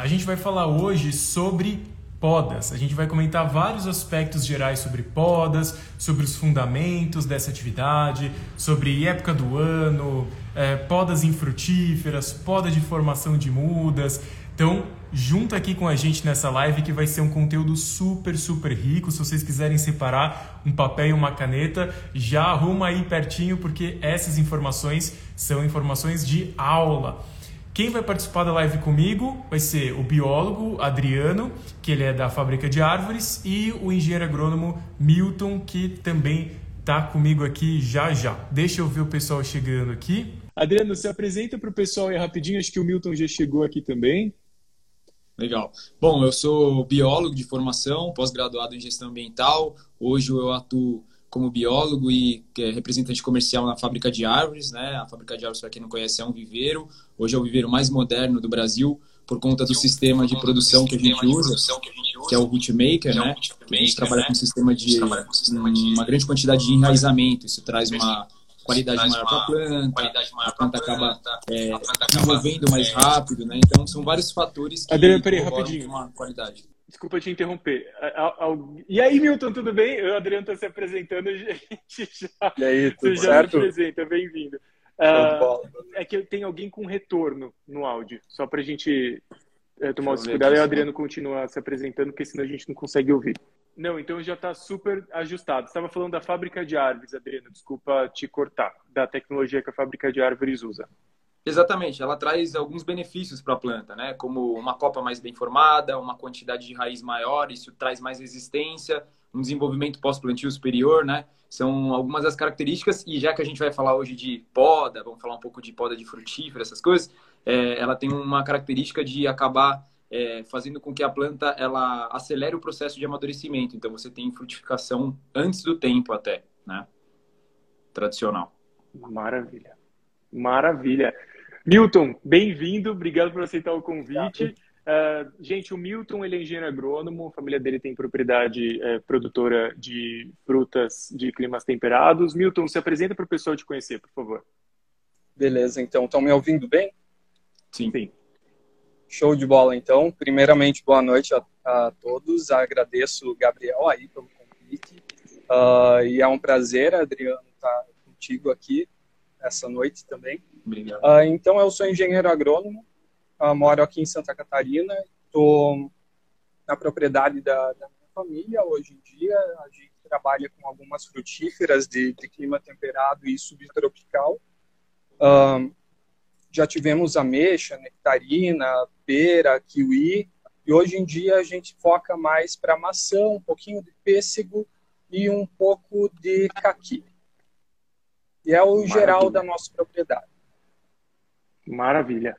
A gente vai falar hoje sobre podas. A gente vai comentar vários aspectos gerais sobre podas, sobre os fundamentos dessa atividade, sobre época do ano, é, podas infrutíferas, poda de formação de mudas. Então, junta aqui com a gente nessa live que vai ser um conteúdo super, super rico. Se vocês quiserem separar um papel e uma caneta, já arruma aí pertinho, porque essas informações são informações de aula. Quem vai participar da live comigo vai ser o biólogo Adriano, que ele é da Fábrica de Árvores, e o engenheiro agrônomo Milton, que também está comigo aqui já já. Deixa eu ver o pessoal chegando aqui. Adriano, se apresenta para o pessoal aí rapidinho, acho que o Milton já chegou aqui também. Legal. Bom, eu sou biólogo de formação, pós-graduado em gestão ambiental. Hoje eu atuo como biólogo e é, representante comercial na fábrica de árvores, né? A fábrica de árvores, para quem não conhece, é um viveiro. Hoje é o viveiro mais moderno do Brasil por conta do sistema de produção que a gente usa, que é o Rootmaker, né? A gente trabalha com um sistema de uma grande quantidade de enraizamento. Isso traz uma qualidade maior para a planta, a planta acaba é, desenvolvendo mais rápido, né? Então são vários fatores que Adriano, peraí, rapidinho. uma qualidade. Desculpa te interromper. E aí, Milton, tudo bem? O Adriano está se apresentando, a gente já, e aí, tudo já certo? me apresenta, bem-vindo. Uh, é que tem alguém com retorno no áudio, só para a gente é, tomar esse cuidado. E o Adriano continua se apresentando, porque senão a gente não consegue ouvir. Não, então já está super ajustado. Estava falando da fábrica de árvores, Adriano, desculpa te cortar, da tecnologia que a fábrica de árvores usa. Exatamente, ela traz alguns benefícios para a planta, né? Como uma copa mais bem formada, uma quantidade de raiz maior, isso traz mais resistência, um desenvolvimento pós-plantio superior, né? São algumas das características, e já que a gente vai falar hoje de poda, vamos falar um pouco de poda de frutífera, essas coisas, é, ela tem uma característica de acabar é, fazendo com que a planta ela acelere o processo de amadurecimento. Então você tem frutificação antes do tempo até, né? Tradicional. Maravilha. Maravilha. Milton, bem-vindo, obrigado por aceitar o convite. Uh, gente, o Milton ele é engenheiro agrônomo, a família dele tem propriedade é, produtora de frutas de climas temperados. Milton, se apresenta para o pessoal te conhecer, por favor. Beleza, então, estão me ouvindo bem? Sim. Sim. Show de bola, então. Primeiramente, boa noite a, a todos. Agradeço o Gabriel aí pelo convite. Uh, e é um prazer, Adriano, estar contigo aqui essa noite também. Obrigado. Uh, então, eu sou engenheiro agrônomo, uh, moro aqui em Santa Catarina, estou na propriedade da, da, minha família hoje em dia. A gente trabalha com algumas frutíferas de, de clima temperado e subtropical. Uh, já tivemos ameixa, nectarina, pera, kiwi, e hoje em dia a gente foca mais para maçã, um pouquinho de pêssego e um pouco de caqui. E é o Maravilha. geral da nossa propriedade. Maravilha.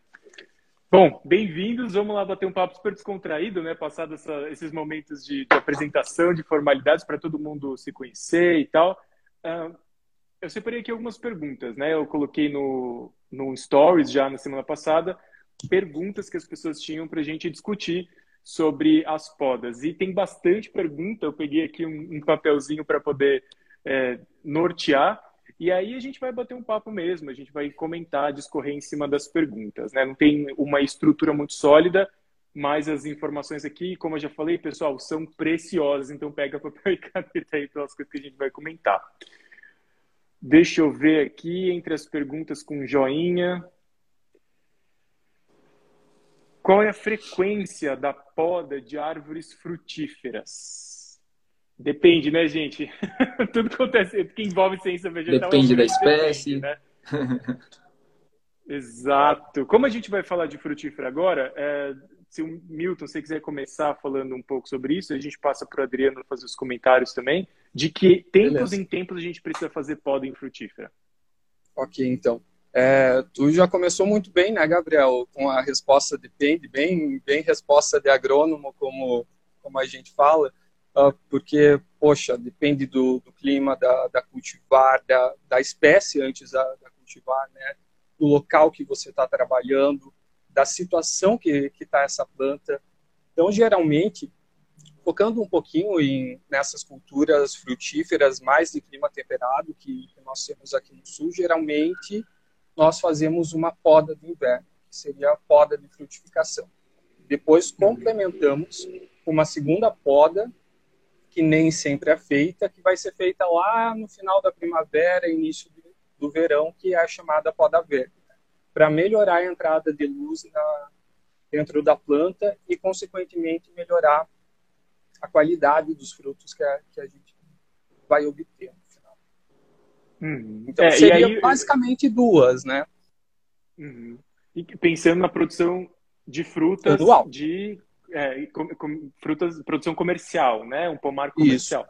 Bom, bem-vindos. Vamos lá bater um papo super descontraído, né? Passado essa, esses momentos de, de, apresentação, de formalidades para todo mundo se conhecer e tal. Uh, eu separei aqui algumas perguntas, né? Eu coloquei no, no Stories já na semana passada perguntas que as pessoas tinham para a gente discutir sobre as podas. E tem bastante pergunta. Eu peguei aqui um, um papelzinho para poder é, nortear. E aí a gente vai bater um papo mesmo, a gente vai comentar, discorrer em cima das perguntas. Né? Não tem uma estrutura muito sólida, mas as informações aqui, como eu já falei, pessoal, são preciosas. Então pega papel e caneta aí pelas coisas que a gente vai comentar. Deixa eu ver aqui entre as perguntas com joinha. Qual é a frequência da poda de árvores frutíferas? Depende, né, gente? Tudo que acontece, que envolve ciência vegetal. Depende da espécie. Né? Exato. Como a gente vai falar de frutífera agora, é, se o Milton, você quiser começar falando um pouco sobre isso, a gente passa para o Adriano fazer os comentários também, de que tempos Beleza. em tempos a gente precisa fazer poda em frutífera. Ok, então. É, tu já começou muito bem, né, Gabriel, com a resposta depende, bem, bem resposta de agrônomo, como, como a gente fala. Ah, porque, poxa, depende do, do clima, da, da, cultivar, da, da espécie antes da, da, cultivar, né? do local que você está trabalhando, da situação que está essa planta. Então, geralmente, focando um pouquinho em, nessas culturas frutíferas mais de clima temperado que, que nós temos aqui no sul, geralmente nós fazemos uma poda de inverno, que seria a poda de frutificação. Depois complementamos uma segunda poda, que nem sempre é feita, que vai ser feita lá no final da primavera, início do verão, que é a chamada poda verde, para melhorar a entrada de luz na, dentro da planta e, consequentemente, melhorar a qualidade dos frutos que a, que a gente vai obter no final. Uhum. Então, é, seria aí... basicamente duas, né? Uhum. E pensando na produção de frutas Anual. de é, com, com, frutas, produção comercial, né? Um pomar comercial.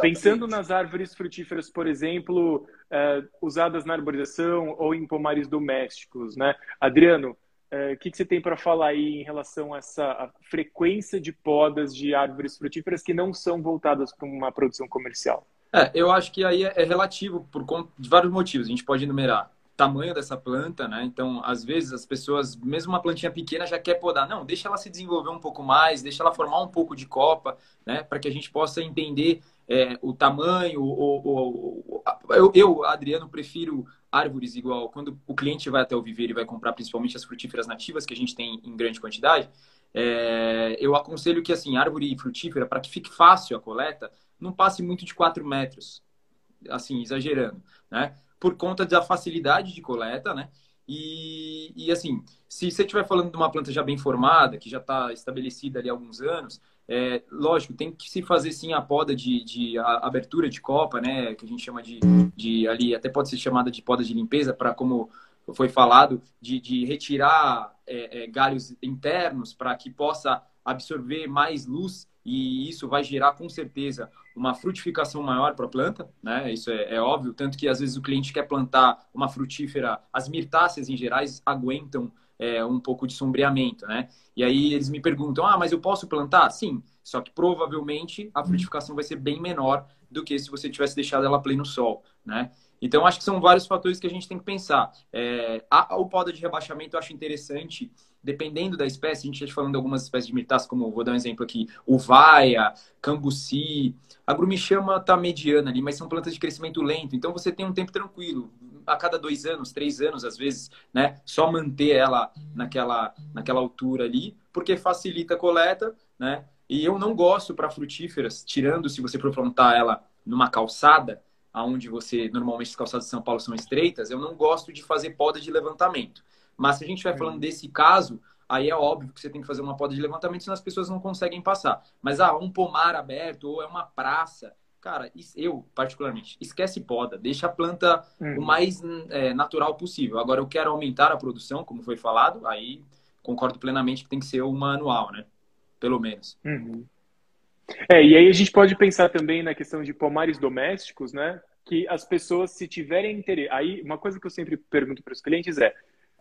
Pensando nas árvores frutíferas, por exemplo, é, usadas na arborização ou em pomares domésticos, né? Adriano, o que, que, você tem para falar aí em relação a essa frequência de podas de árvores frutíferas que não são voltadas para uma produção comercial? É, eu acho que aí é, é relativo por de vários motivos. A gente pode enumerar tamanho dessa planta, né? Então, às vezes as pessoas, mesmo uma plantinha pequena, já quer podar. Não, deixa ela se desenvolver um pouco mais, deixa ela formar um pouco de copa, né? Para que a gente possa entender é, o tamanho. O, o, o, eu, eu, Adriano, prefiro árvores igual quando o cliente vai até o viveiro e vai comprar principalmente as frutíferas nativas que a gente tem em grande quantidade. É, eu aconselho que assim árvore frutífera para que fique fácil a coleta não passe muito de 4 metros, assim exagerando, né? por conta da facilidade de coleta, né? E, e assim, se você estiver falando de uma planta já bem formada, que já está estabelecida ali há alguns anos, é, lógico, tem que se fazer sim a poda de, de a abertura de copa, né? Que a gente chama de, de ali, até pode ser chamada de poda de limpeza, para como foi falado, de, de retirar é, é, galhos internos para que possa absorver mais luz e isso vai gerar com certeza uma frutificação maior para a planta, né? Isso é, é, óbvio, tanto que às vezes o cliente quer plantar uma frutífera, as mirtáceas em gerais aguentam é, um pouco de sombreamento, né? E aí eles me perguntam, ah, mas eu posso plantar? Sim, só que provavelmente a frutificação vai ser bem menor do que se você tivesse deixado ela pleno sol, né? Então, acho que são vários fatores que a gente tem que pensar. É, a, o poda de rebaixamento eu acho interessante, dependendo da espécie. A gente está falando de algumas espécies de mirtáceas, como vou dar um exemplo aqui, uvaia, cambuci. A grumichama está mediana ali, mas são plantas de crescimento lento. Então, você tem um tempo tranquilo. A cada dois anos, três anos, às vezes, né? Só manter ela naquela, naquela altura ali, porque facilita a coleta, né? E eu não gosto para frutíferas, tirando se você for plantar ela numa calçada, aonde você normalmente as calçadas de São Paulo são estreitas, eu não gosto de fazer poda de levantamento. Mas se a gente estiver falando desse caso, aí é óbvio que você tem que fazer uma poda de levantamento, senão as pessoas não conseguem passar. Mas ah, um pomar aberto ou é uma praça, cara, eu particularmente esquece poda, deixa a planta uhum. o mais é, natural possível. Agora eu quero aumentar a produção, como foi falado, aí concordo plenamente que tem que ser o manual, né? Pelo menos. Uhum. É, e aí a gente pode pensar também na questão de pomares domésticos, né? Que as pessoas, se tiverem interesse. Aí, uma coisa que eu sempre pergunto para os clientes é: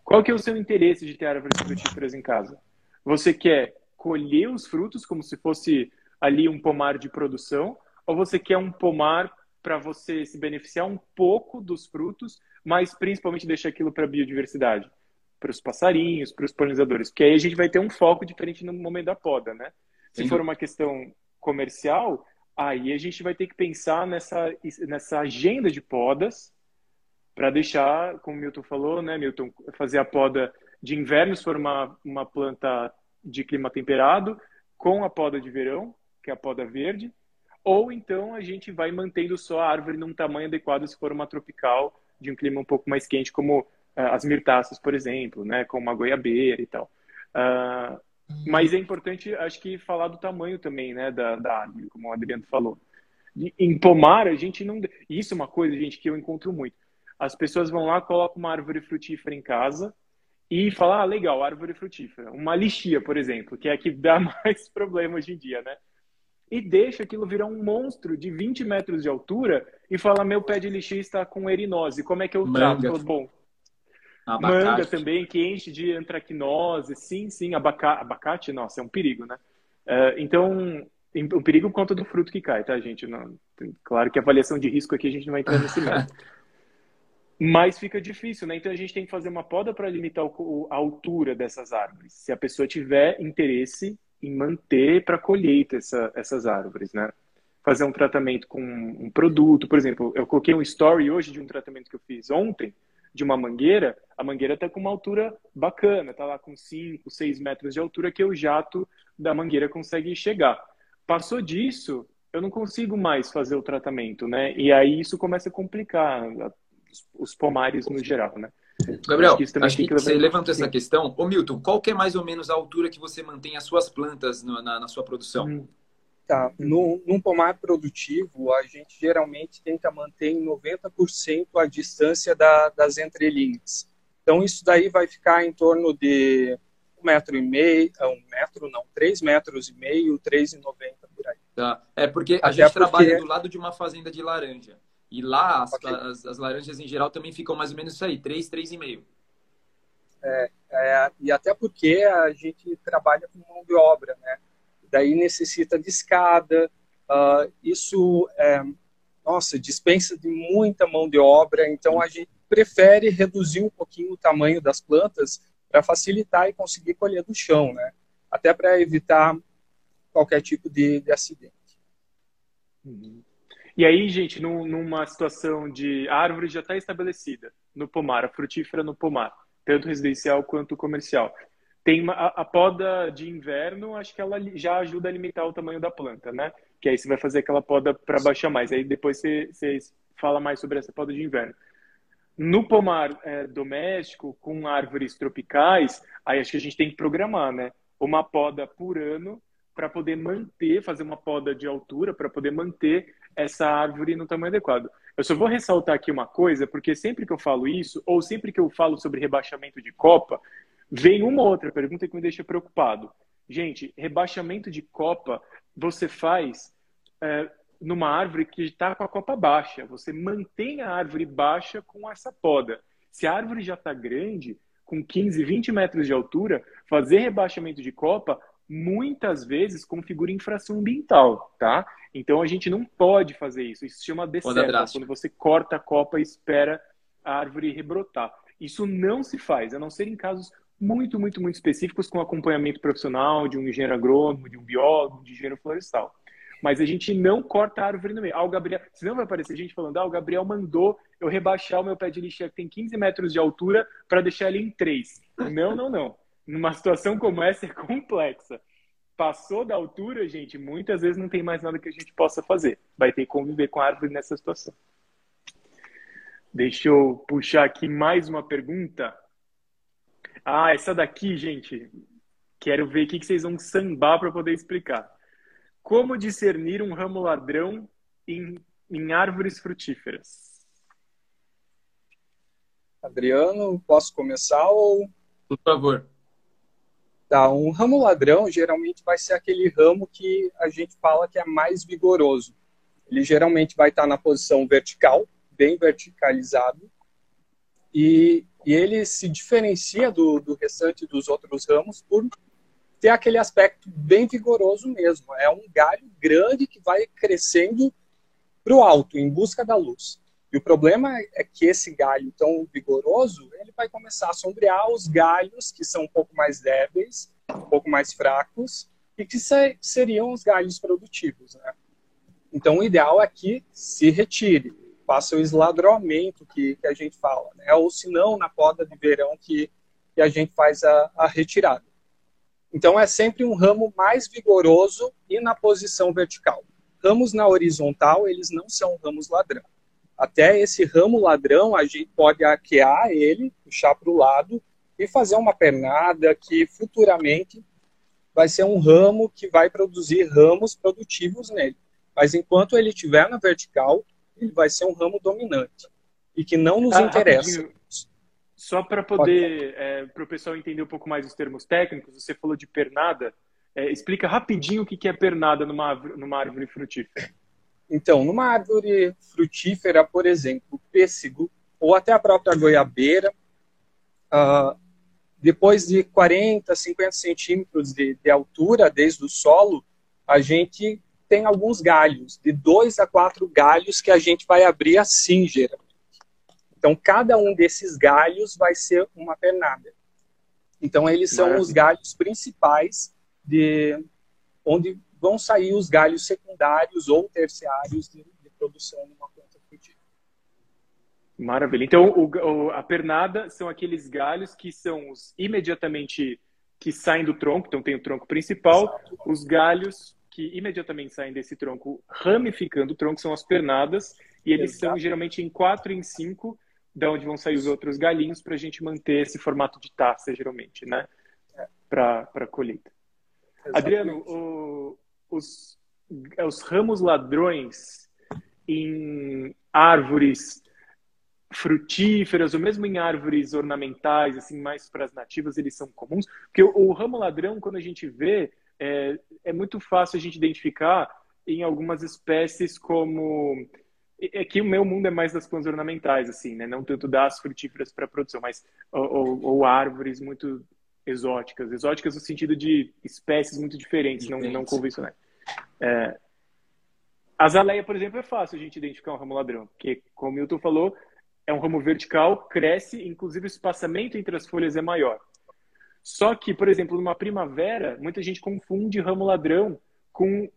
qual que é o seu interesse de ter árvores frutíferas em casa? Você quer colher os frutos como se fosse ali um pomar de produção? Ou você quer um pomar para você se beneficiar um pouco dos frutos, mas principalmente deixar aquilo para a biodiversidade? Para os passarinhos, para os polinizadores? Porque aí a gente vai ter um foco diferente no momento da poda, né? Se for uma questão comercial, aí a gente vai ter que pensar nessa, nessa agenda de podas para deixar, como o Milton falou, né, Milton, fazer a poda de inverno, se for uma, uma planta de clima temperado, com a poda de verão, que é a poda verde, ou então a gente vai mantendo só a árvore num tamanho adequado se for uma tropical, de um clima um pouco mais quente, como uh, as mirtáceas, por exemplo, né, como a goiabeira e tal. Uh, mas é importante, acho que, falar do tamanho também, né, da, da árvore, como o Adriano falou. Em pomar, a gente não. Isso é uma coisa, gente, que eu encontro muito. As pessoas vão lá, colocam uma árvore frutífera em casa e falam, ah, legal, árvore frutífera. Uma lixia, por exemplo, que é a que dá mais problema hoje em dia, né? E deixa aquilo virar um monstro de 20 metros de altura e fala, meu pé de lixia está com erinose, como é que eu trato? Bom, Abacate. Manga também, que enche de antracnose. Sim, sim, abacate, abacate nossa, é um perigo, né? Uh, então, o perigo por conta do fruto que cai, tá, gente? Não, claro que a avaliação de risco aqui a gente não vai entrar nesse método. Mas fica difícil, né? Então a gente tem que fazer uma poda para limitar o, a altura dessas árvores. Se a pessoa tiver interesse em manter para colheita essa, essas árvores, né? Fazer um tratamento com um produto, por exemplo, eu coloquei um story hoje de um tratamento que eu fiz ontem, de uma mangueira, a mangueira está com uma altura bacana, está lá com 5, 6 metros de altura que o jato da mangueira consegue chegar. Passou disso, eu não consigo mais fazer o tratamento, né? E aí isso começa a complicar os pomares no geral, né? Gabriel, acho que, acho que você levantou essa questão. Ô Milton, qual que é mais ou menos a altura que você mantém as suas plantas na, na, na sua produção? Hum. Tá. No, num pomar produtivo, a gente geralmente tenta manter em 90% a distância da, das entrelinhas. Então, isso daí vai ficar em torno de um metro e meio, ah, um metro não, três metros e meio, três e noventa por aí. Tá. É porque a Até gente porque... trabalha do lado de uma fazenda de laranja. E lá as, okay. as, as, laranjas em geral também ficam mais ou menos isso aí, 3, 3,5. É, é, e até porque a gente trabalha com mão de obra, né? Daí necessita de escada, uh, isso, é, nossa, dispensa de muita mão de obra, então a gente prefere reduzir um pouquinho o tamanho das plantas para facilitar e conseguir colher do chão, né? Até para evitar qualquer tipo de, de acidente. Uhum. E aí, gente, num, numa situação de árvore já está estabelecida no pomar, a frutífera no pomar, tanto residencial quanto comercial. Tem uma, a, a, poda de inverno, acho que ela já ajuda a limitar o tamanho da planta, né? Que aí você vai fazer aquela poda para baixar mais. Aí depois você, você fala mais sobre essa poda de inverno. No pomar é, doméstico, com árvores tropicais, aí acho que a gente tem que programar, né? Uma poda por ano para poder manter, fazer uma poda de altura, para poder manter essa árvore no tamanho adequado. Eu só vou ressaltar aqui uma coisa, porque sempre que eu falo isso, ou sempre que eu falo sobre rebaixamento de copa, vem uma outra pergunta que me deixa preocupado. Gente, rebaixamento de copa você faz é, numa árvore que está com a copa baixa. Você mantém a árvore baixa com essa poda. Se a árvore já está grande, com 15, 20 metros de altura, fazer rebaixamento de copa muitas vezes configura infração ambiental, tá? Então a gente não pode fazer isso. Isso se chama deserta, quando você corta a copa e espera a árvore rebrotar. Isso não se faz, a não ser em casos muito, muito, muito específicos com acompanhamento profissional de um engenheiro agrônomo, de um biólogo, de engenheiro florestal. Mas a gente não corta a árvore no meio. Ah, o Gabriel, senão vai aparecer gente falando, ah, o Gabriel mandou eu rebaixar o meu pé de lixeira que tem 15 metros de altura para deixar ele em 3. Não, não, não numa situação como essa é complexa. Passou da altura, gente, muitas vezes não tem mais nada que a gente possa fazer. Vai ter que conviver com a árvore nessa situação. Deixa eu puxar aqui mais uma pergunta. Ah, essa daqui, gente. Quero ver o que vocês vão sambar para poder explicar. Como discernir um ramo ladrão em, em árvores frutíferas? Adriano, posso começar ou. Por favor. Tá, um ramo ladrão geralmente vai ser aquele ramo que a gente fala que é mais vigoroso. Ele geralmente vai estar na posição vertical, bem verticalizado, e, e ele se diferencia do, do restante dos outros ramos por ter aquele aspecto bem vigoroso mesmo. É um galho grande que vai crescendo para o alto, em busca da luz. E o problema é que esse galho tão vigoroso, ele vai começar a sombrear os galhos que são um pouco mais débeis, um pouco mais fracos, e que seriam os galhos produtivos. Né? Então, o ideal é que se retire, faça o esladramento que, que a gente fala, né? ou se não, na poda de verão que, que a gente faz a, a retirada. Então, é sempre um ramo mais vigoroso e na posição vertical. Ramos na horizontal, eles não são ramos ladrão até esse ramo ladrão, a gente pode arquear ele, puxar para o lado e fazer uma pernada que futuramente vai ser um ramo que vai produzir ramos produtivos nele. Mas enquanto ele estiver na vertical, ele vai ser um ramo dominante e que não nos ah, interessa. Só para poder, é, para o pessoal entender um pouco mais os termos técnicos, você falou de pernada. É, explica rapidinho o que é pernada numa, numa árvore frutífera. Então, numa árvore frutífera, por exemplo, pêssego, ou até a própria goiabeira, uh, depois de 40, 50 centímetros de, de, altura, desde o solo, a gente tem alguns galhos, de dois a quatro galhos que a gente vai abrir assim, geralmente. Então, cada um desses galhos vai ser uma pernada. Então, eles são Maravilha. os galhos principais de onde vão sair os galhos secundários ou terciários de, de produção numa planta frutífera. Maravilha. Então, o, o, a pernada são aqueles galhos que são os imediatamente que saem do tronco, então tem o tronco principal, os galhos que imediatamente saem desse tronco ramificando o tronco são as pernadas, e eles Exato. são geralmente em quatro e em cinco, da onde vão sair os outros galinhos para a gente manter esse formato de taça, geralmente, né? Para a colheita. Exatamente. Adriano, o, os, os ramos ladrões em árvores frutíferas, ou mesmo em árvores ornamentais, assim, mais para as nativas, eles são comuns. Porque o, o ramo ladrão, quando a gente vê, é, é muito fácil a gente identificar em algumas espécies como é que o meu mundo é mais das plantas ornamentais, assim, né? Não tanto das frutíferas para produção, mas ou, ou, ou, árvores muito exóticas, exóticas no sentido de espécies muito diferentes, não, não convencionais. É, a azaleia, por exemplo, é fácil a gente identificar um ramo ladrão, porque, como o Milton falou, é um ramo vertical, cresce, inclusive o espaçamento entre as folhas é maior. Só que, por exemplo, numa primavera, muita gente confunde ramo ladrão com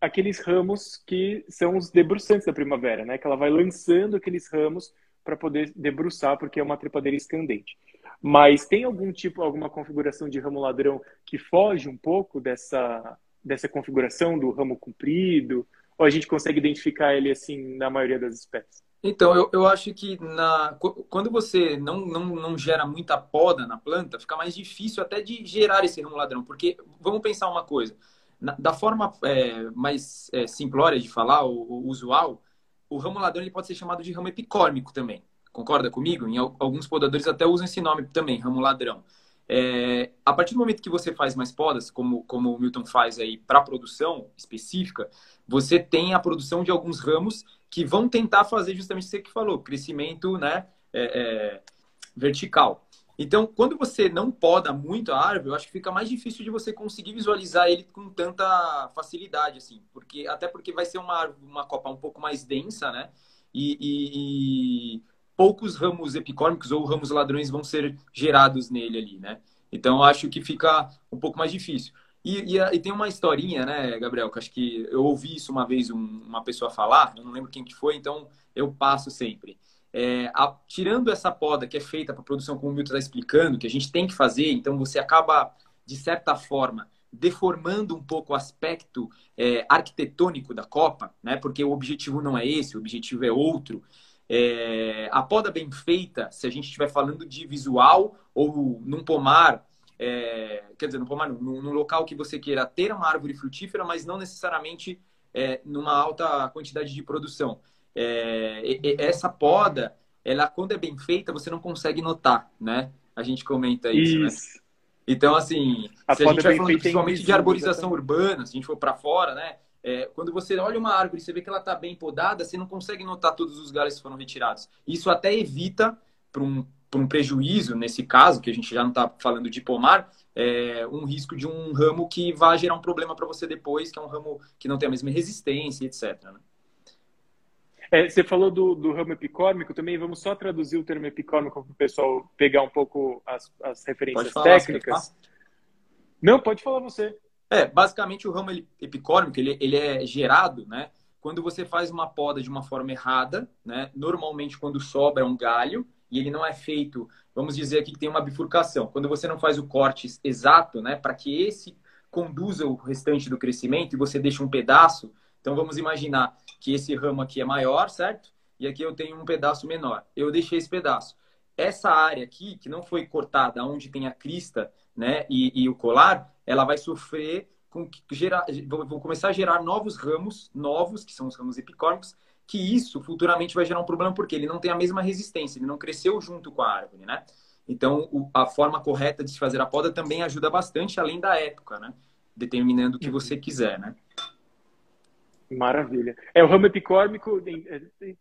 aqueles ramos que são os debruçantes da primavera, né? Que ela vai lançando aqueles ramos para poder debruçar, porque é uma trepadeira escandente. Mas tem algum tipo, alguma configuração de ramo ladrão que foge um pouco dessa, dessa configuração do ramo comprido? Ou a gente consegue identificar ele assim na maioria das espécies? Então, eu, eu acho que na, quando você não, não, não gera muita poda na planta, fica mais difícil até de gerar esse ramo ladrão. Porque, vamos pensar uma coisa, na, da forma é, mais é, simplória de falar, o, usual, o ramo ladrão ele pode ser chamado de ramo epicórmico também. Concorda comigo? Em alguns podadores até usam esse nome também, ramo ladrão. É, a partir do momento que você faz mais podas, como, como o Milton faz aí para produção específica, você tem a produção de alguns ramos que vão tentar fazer justamente o que falou, crescimento né, é, é, vertical. Então, quando você não poda muito a árvore, eu acho que fica mais difícil de você conseguir visualizar ele com tanta facilidade, assim, porque até porque vai ser uma, uma copa um pouco mais densa, né? E, e, e poucos ramos epicórmicos ou ramos ladrões vão ser gerados nele ali, né? Então, acho que fica um pouco mais difícil. E, e, e, tem uma historinha, né, Gabriel, que acho que eu ouvi isso uma vez um, uma pessoa falar, eu não lembro quem que foi, então eu passo sempre. É, a, tirando essa poda que é feita para produção, como o Milton está explicando, que a gente tem que fazer, então você acaba, de certa forma, deformando um pouco o aspecto é, arquitetônico da copa, né, porque o objetivo não é esse, o objetivo é outro. É, a poda bem feita, se a gente estiver falando de visual ou num pomar é, quer dizer, no pomar, no, no, local que você queira ter uma árvore frutífera, mas não necessariamente é, numa alta quantidade de produção. É, e, essa poda, ela quando é bem feita, você não consegue notar, né? A gente comenta isso, né? isso. né? Então, assim, a se a gente vai falando principalmente de arborização urbana, se a gente for para fora, né? É, quando você olha uma árvore e você vê que ela está bem podada, você não consegue notar todos os galhos que foram retirados. Isso até evita, para um, um prejuízo, nesse caso, que a gente já não está falando de pomar, é, um risco de um ramo que vai gerar um problema para você depois, que é um ramo que não tem a mesma resistência, etc. Né? É, você falou do, do ramo epicórmico também, vamos só traduzir o termo epicórmico para o pessoal pegar um pouco as, as referências falar, técnicas. Não, pode falar você. É, basicamente o ramo epicórmico, ele, ele é gerado, né? Quando você faz uma poda de uma forma errada, né? Normalmente quando sobra um galho, e ele não é feito, vamos dizer aqui que tem uma bifurcação. Quando você não faz o corte exato, né, para que esse conduza o restante do crescimento e você deixa um pedaço, então vamos imaginar que esse ramo aqui é maior, certo? E aqui eu tenho um pedaço menor. Eu deixei esse pedaço. Essa área aqui, que não foi cortada, onde tem a crista né, e, e o colar, ela vai sofrer com que gerar, vou começar a gerar novos ramos, novos, que são os ramos epicórmicos, que isso futuramente vai gerar um problema porque ele não tem a mesma resistência, ele não cresceu junto com a árvore, né? Então, o, a forma correta de se fazer a poda também ajuda bastante, além da época, né? Determinando o que você uhum. quiser, né? Maravilha. É, o ramo epicórmico, é,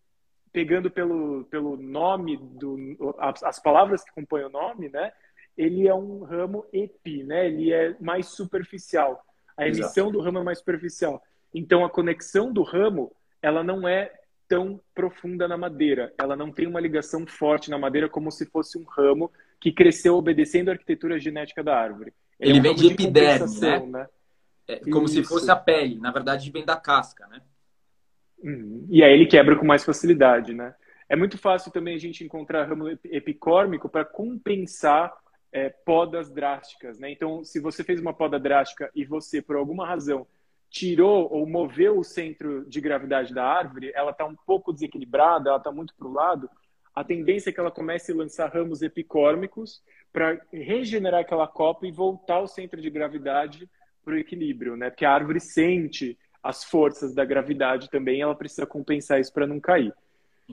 pegando pelo, pelo nome, do, as, as palavras que compõem o nome, né? Ele é um ramo epi, né? Ele é mais superficial. A emissão Exato. do ramo é mais superficial. Então, a conexão do ramo, ela não é tão profunda na madeira. Ela não tem uma ligação forte na madeira como se fosse um ramo que cresceu obedecendo a arquitetura genética da árvore. Ele, Ele é um vem de epiderme, né? né? É, como Isso. se fosse a pele. Na verdade, vem da casca, né? Uhum. E aí ele quebra com mais facilidade, né? é muito fácil também a gente encontrar ramo epicórmico para compensar é, podas drásticas, né? Então, se você fez uma poda drástica e você, por alguma razão, tirou ou moveu o centro de gravidade da árvore, ela está um pouco desequilibrada, ela está muito para o lado, a tendência é que ela comece a lançar ramos epicórmicos para regenerar aquela copa e voltar o centro de gravidade para o equilíbrio, né? Porque a árvore sente as forças da gravidade também, ela precisa compensar isso para não cair.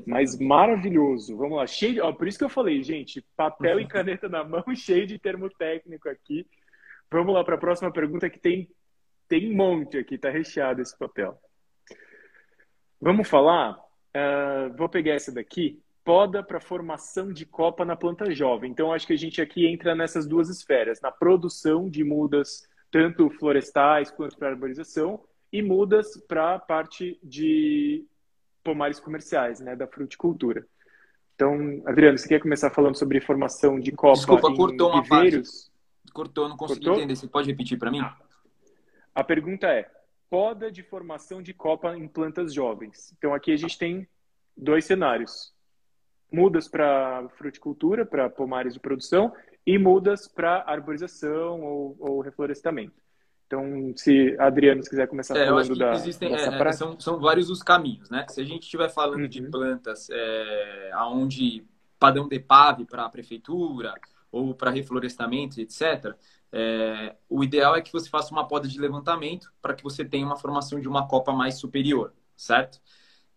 Mas maravilhoso. Vamos lá. Cheio de... Ó, por isso que eu falei, gente, papel e caneta na mão, cheio de termo técnico aqui. Vamos lá para a próxima pergunta que tem, tem um monte aqui, tá recheado esse papel. Vamos falar? Uh, vou pegar essa daqui. Poda para formação de copa na planta jovem. Então, acho que a gente aqui entra nessas duas esferas, na produção de mudas, tanto florestais quanto para arborização, e mudas para a parte de pomares comerciais, né, da fruticultura. Então, Adriano, você quer começar falando sobre formação de copa Desculpa, em cortou uma viveiros? parte. Cortou, não consegui Cortou? entender. Você pode repetir para mim? A pergunta é: poda de formação de copa em plantas jovens. Então, aqui a gente tem dois cenários: mudas para fruticultura, para pomares de produção, e mudas para arborização ou, ou reflorestamento. Então, se Adriano se quiser começar É, eu acho falando que da, existem, dessa é, prática. são, são vários os caminhos, né? Se a gente estiver falando de Uhum. plantas é, aonde padrão de PAV para a prefeitura ou para reflorestamento, etc., é, o ideal é que você faça uma poda de levantamento para que você tenha uma formação de uma copa mais superior, certo?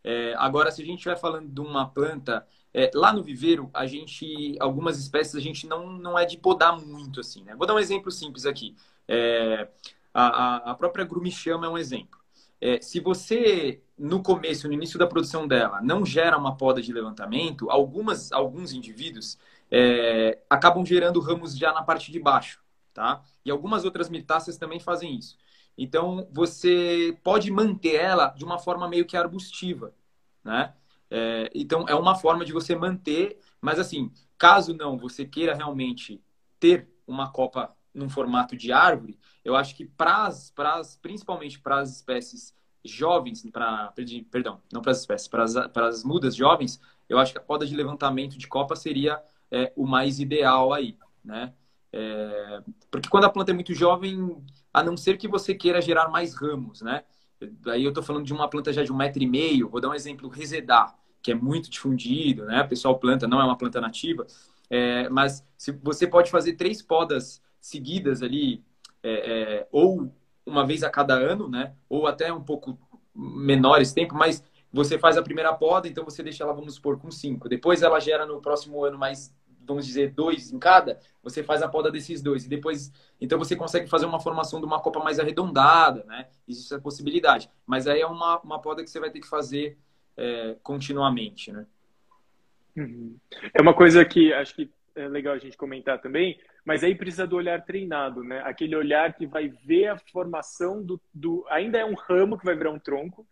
É, agora, se a gente estiver falando de uma planta, é, lá no viveiro, a gente, algumas espécies a gente não, não é de podar muito assim, né? Vou dar um exemplo simples aqui. É, a, a- a própria grumichama é um exemplo. É, se você, no começo, no início da produção dela, não gera uma poda de levantamento, algumas, alguns indivíduos é, acabam gerando ramos já na parte de baixo, tá? E algumas outras mirtáceas também fazem isso. Então, você pode manter ela de uma forma meio que arbustiva, né? É, então, é uma forma de você manter, mas assim, caso não você queira realmente ter uma copa num formato de árvore, eu acho que pras, pras, principalmente para as espécies jovens, pra, perdão, não para as espécies, para as mudas jovens, eu acho que a poda de levantamento de copa seria é, o mais ideal aí, né? É, porque quando a planta é muito jovem, a não ser que você queira gerar mais ramos, né? Aí eu estou falando de uma planta já de um metro e meio, vou dar um exemplo, resedar, que é muito difundido, né? O pessoal planta, não é uma planta nativa, é, mas se você pode fazer três podas seguidas ali, é, é, ou uma vez a cada ano, né? Ou até um pouco menor esse tempo, mas você faz a primeira poda, então você deixa ela, vamos supor, com cinco. Depois ela gera no próximo ano mais, vamos dizer, dois em cada. Você faz a poda desses dois. E depois, então você consegue fazer uma formação de uma copa mais arredondada, né? Existe essa possibilidade. Mas aí é uma, uma poda que você vai ter que fazer é, continuamente, né? Uhum. É uma coisa que acho que é legal a gente comentar também, mas aí precisa do olhar treinado, né? Aquele olhar que vai ver a formação do, do. Ainda é um ramo que vai virar um tronco,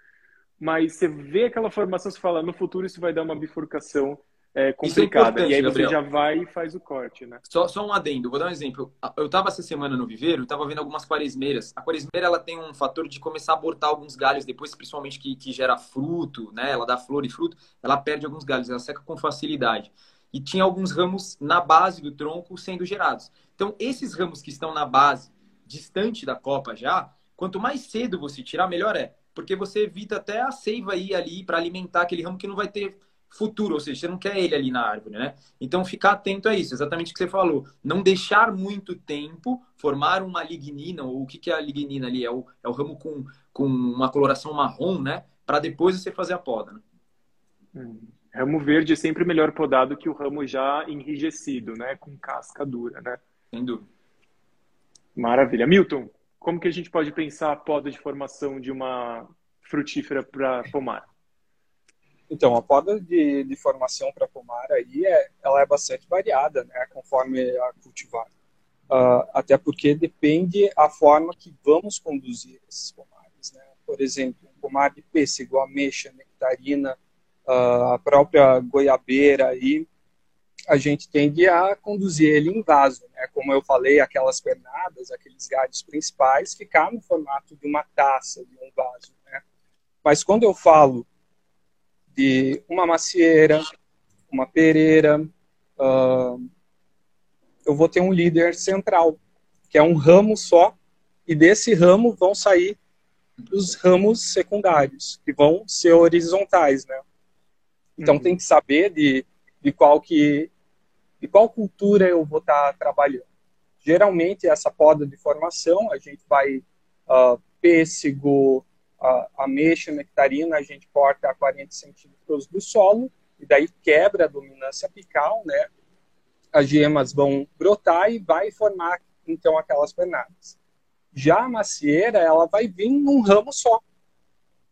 mas você vê aquela formação, você fala, no futuro isso vai dar uma bifurcação é, complicada. importante, e aí você Gabriel. já vai e faz o corte, né? Só, só um adendo, vou dar um exemplo. Eu estava essa semana no viveiro, estava vendo algumas quaresmeiras. A quaresmeira ela tem um fator de começar a abortar alguns galhos depois, principalmente que, que gera fruto, né? Ela dá flor e fruto, ela perde alguns galhos, ela seca com facilidade. E tinha alguns ramos na base do tronco sendo gerados. Então, esses ramos que estão na base, distante da copa já, quanto mais cedo você tirar, melhor é. Porque você evita até a seiva ir ali para alimentar aquele ramo que não vai ter futuro, ou seja, você não quer ele ali na árvore, né? Então, ficar atento a isso, exatamente o que você falou. Não deixar muito tempo, formar uma lignina, ou o que, que é a lignina ali? É o, é o ramo com, com uma coloração marrom, né? Para depois você fazer a poda. Né? Hum. Ramo verde é sempre melhor podado que o ramo já enrijecido, né? Com casca dura, né? Sem dúvida. Maravilha. Milton, como que a gente pode pensar a poda de formação de uma frutífera para pomar? Então, a poda de, de formação para pomar aí, é, ela é bastante variada, né, conforme a cultivar. Uh, até porque depende a forma que vamos conduzir esses pomares. Né? Por exemplo, um pomar de pêssego, ameixa, nectarina, a própria goiabeira aí, a gente tende a conduzir ele em vaso, né? Como eu falei, aquelas pernadas, aqueles galhos principais, ficar no formato de uma taça, de um vaso, né? Mas quando eu falo de uma macieira, uma pereira, uh, eu vou ter um líder central, que é um ramo só, e desse ramo vão sair os ramos secundários, que vão ser horizontais, né? Então uhum. tem que saber de, de qual que de qual cultura eu vou estar tá trabalhando. Geralmente essa poda de formação a gente vai uh, pêssego, uh, ameixa, nectarina, a gente corta a 40 centímetros do solo e daí quebra a dominância apical, né? As gemas vão brotar e vai formar então aquelas pernadas. Já a macieira, ela vai vir num ramo só.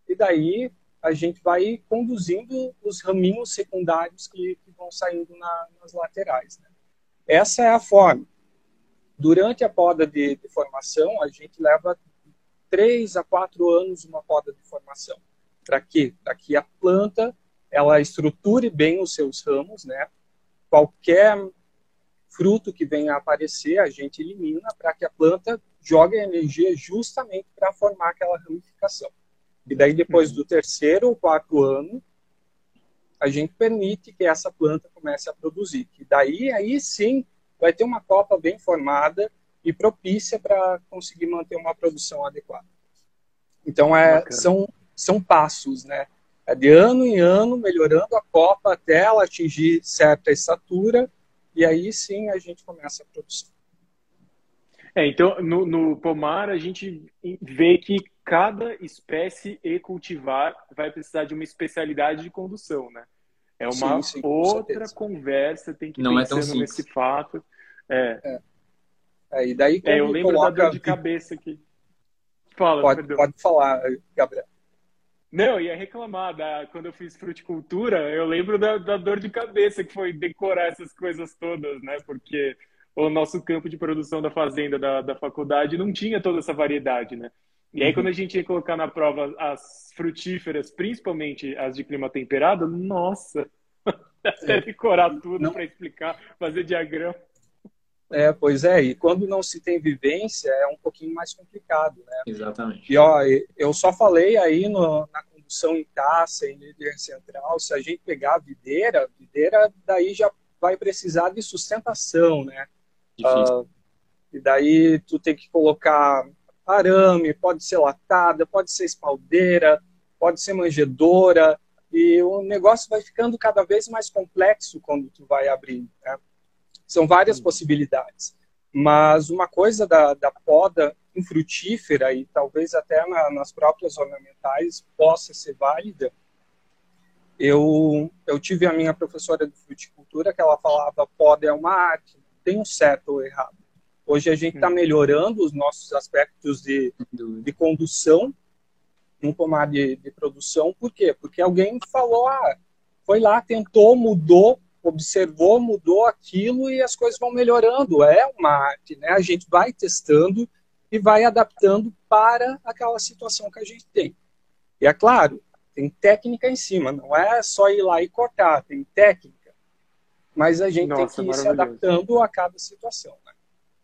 E daí a gente vai conduzindo os raminhos secundários que, que vão saindo na, nas laterais. Né? Essa é a forma. Durante a poda de, de, formação, a gente leva três a quatro anos uma poda de formação. Para quê? Para que a planta ela estruture bem os seus ramos, né? Qualquer fruto que venha a aparecer, a gente elimina para que a planta jogue a energia justamente para formar aquela ramificação. E daí, depois do terceiro ou quarto ano, a gente permite que essa planta comece a produzir. E daí, aí sim, vai ter uma copa bem formada e propícia para conseguir manter uma produção adequada. Então, é, são, são passos, né? É de ano em ano, melhorando a copa até ela atingir certa estatura, e aí sim a gente começa a produção. É, então, no, no pomar, a gente vê que cada espécie e cultivar vai precisar de uma especialidade de condução, né? É uma sim, sim, outra conversa, tem que Não pensar é nesse fato. É. é. é. e daí é, eu lembro coloca... da dor de cabeça aqui. Fala, pode, pode falar, Gabriel. Não, ia reclamar da, quando eu fiz fruticultura, eu lembro da, da dor de cabeça que foi decorar essas coisas todas, né? Porque o nosso campo de produção da fazenda da, da faculdade não tinha toda essa variedade, né? E aí, uhum. quando a gente ia colocar na prova as frutíferas, principalmente as de clima temperado, nossa, até decorar tudo para explicar, fazer diagrama. É, pois é, e quando não se tem vivência é um pouquinho mais complicado, né? Exatamente. E ó, eu só falei aí no, na condução em taça, em líder central, se a gente pegar a videira, videira daí já vai precisar de sustentação, né? Uh, e daí tu tem que colocar arame, pode ser latada, pode ser espaldeira, pode ser manjedora, e o negócio vai ficando cada vez mais complexo quando tu vai abrindo. Né? São várias possibilidades. Mas uma coisa da, da poda infrutífera e talvez até na, nas próprias ornamentais possa ser válida, eu, eu tive a minha professora de fruticultura que ela falava poda é uma arte, tem um certo ou errado. Hoje a gente está hum. melhorando os nossos aspectos de, de condução um pomar de, de, produção. Por quê? Porque alguém falou, ah, foi lá, tentou, mudou, observou, mudou aquilo e as coisas vão melhorando. É uma arte, né? A gente vai testando e vai adaptando para aquela situação que a gente tem. E é claro, tem técnica em cima, não é só ir lá e cortar, tem técnica mas a gente Nossa, tem que ir se adaptando a cada situação.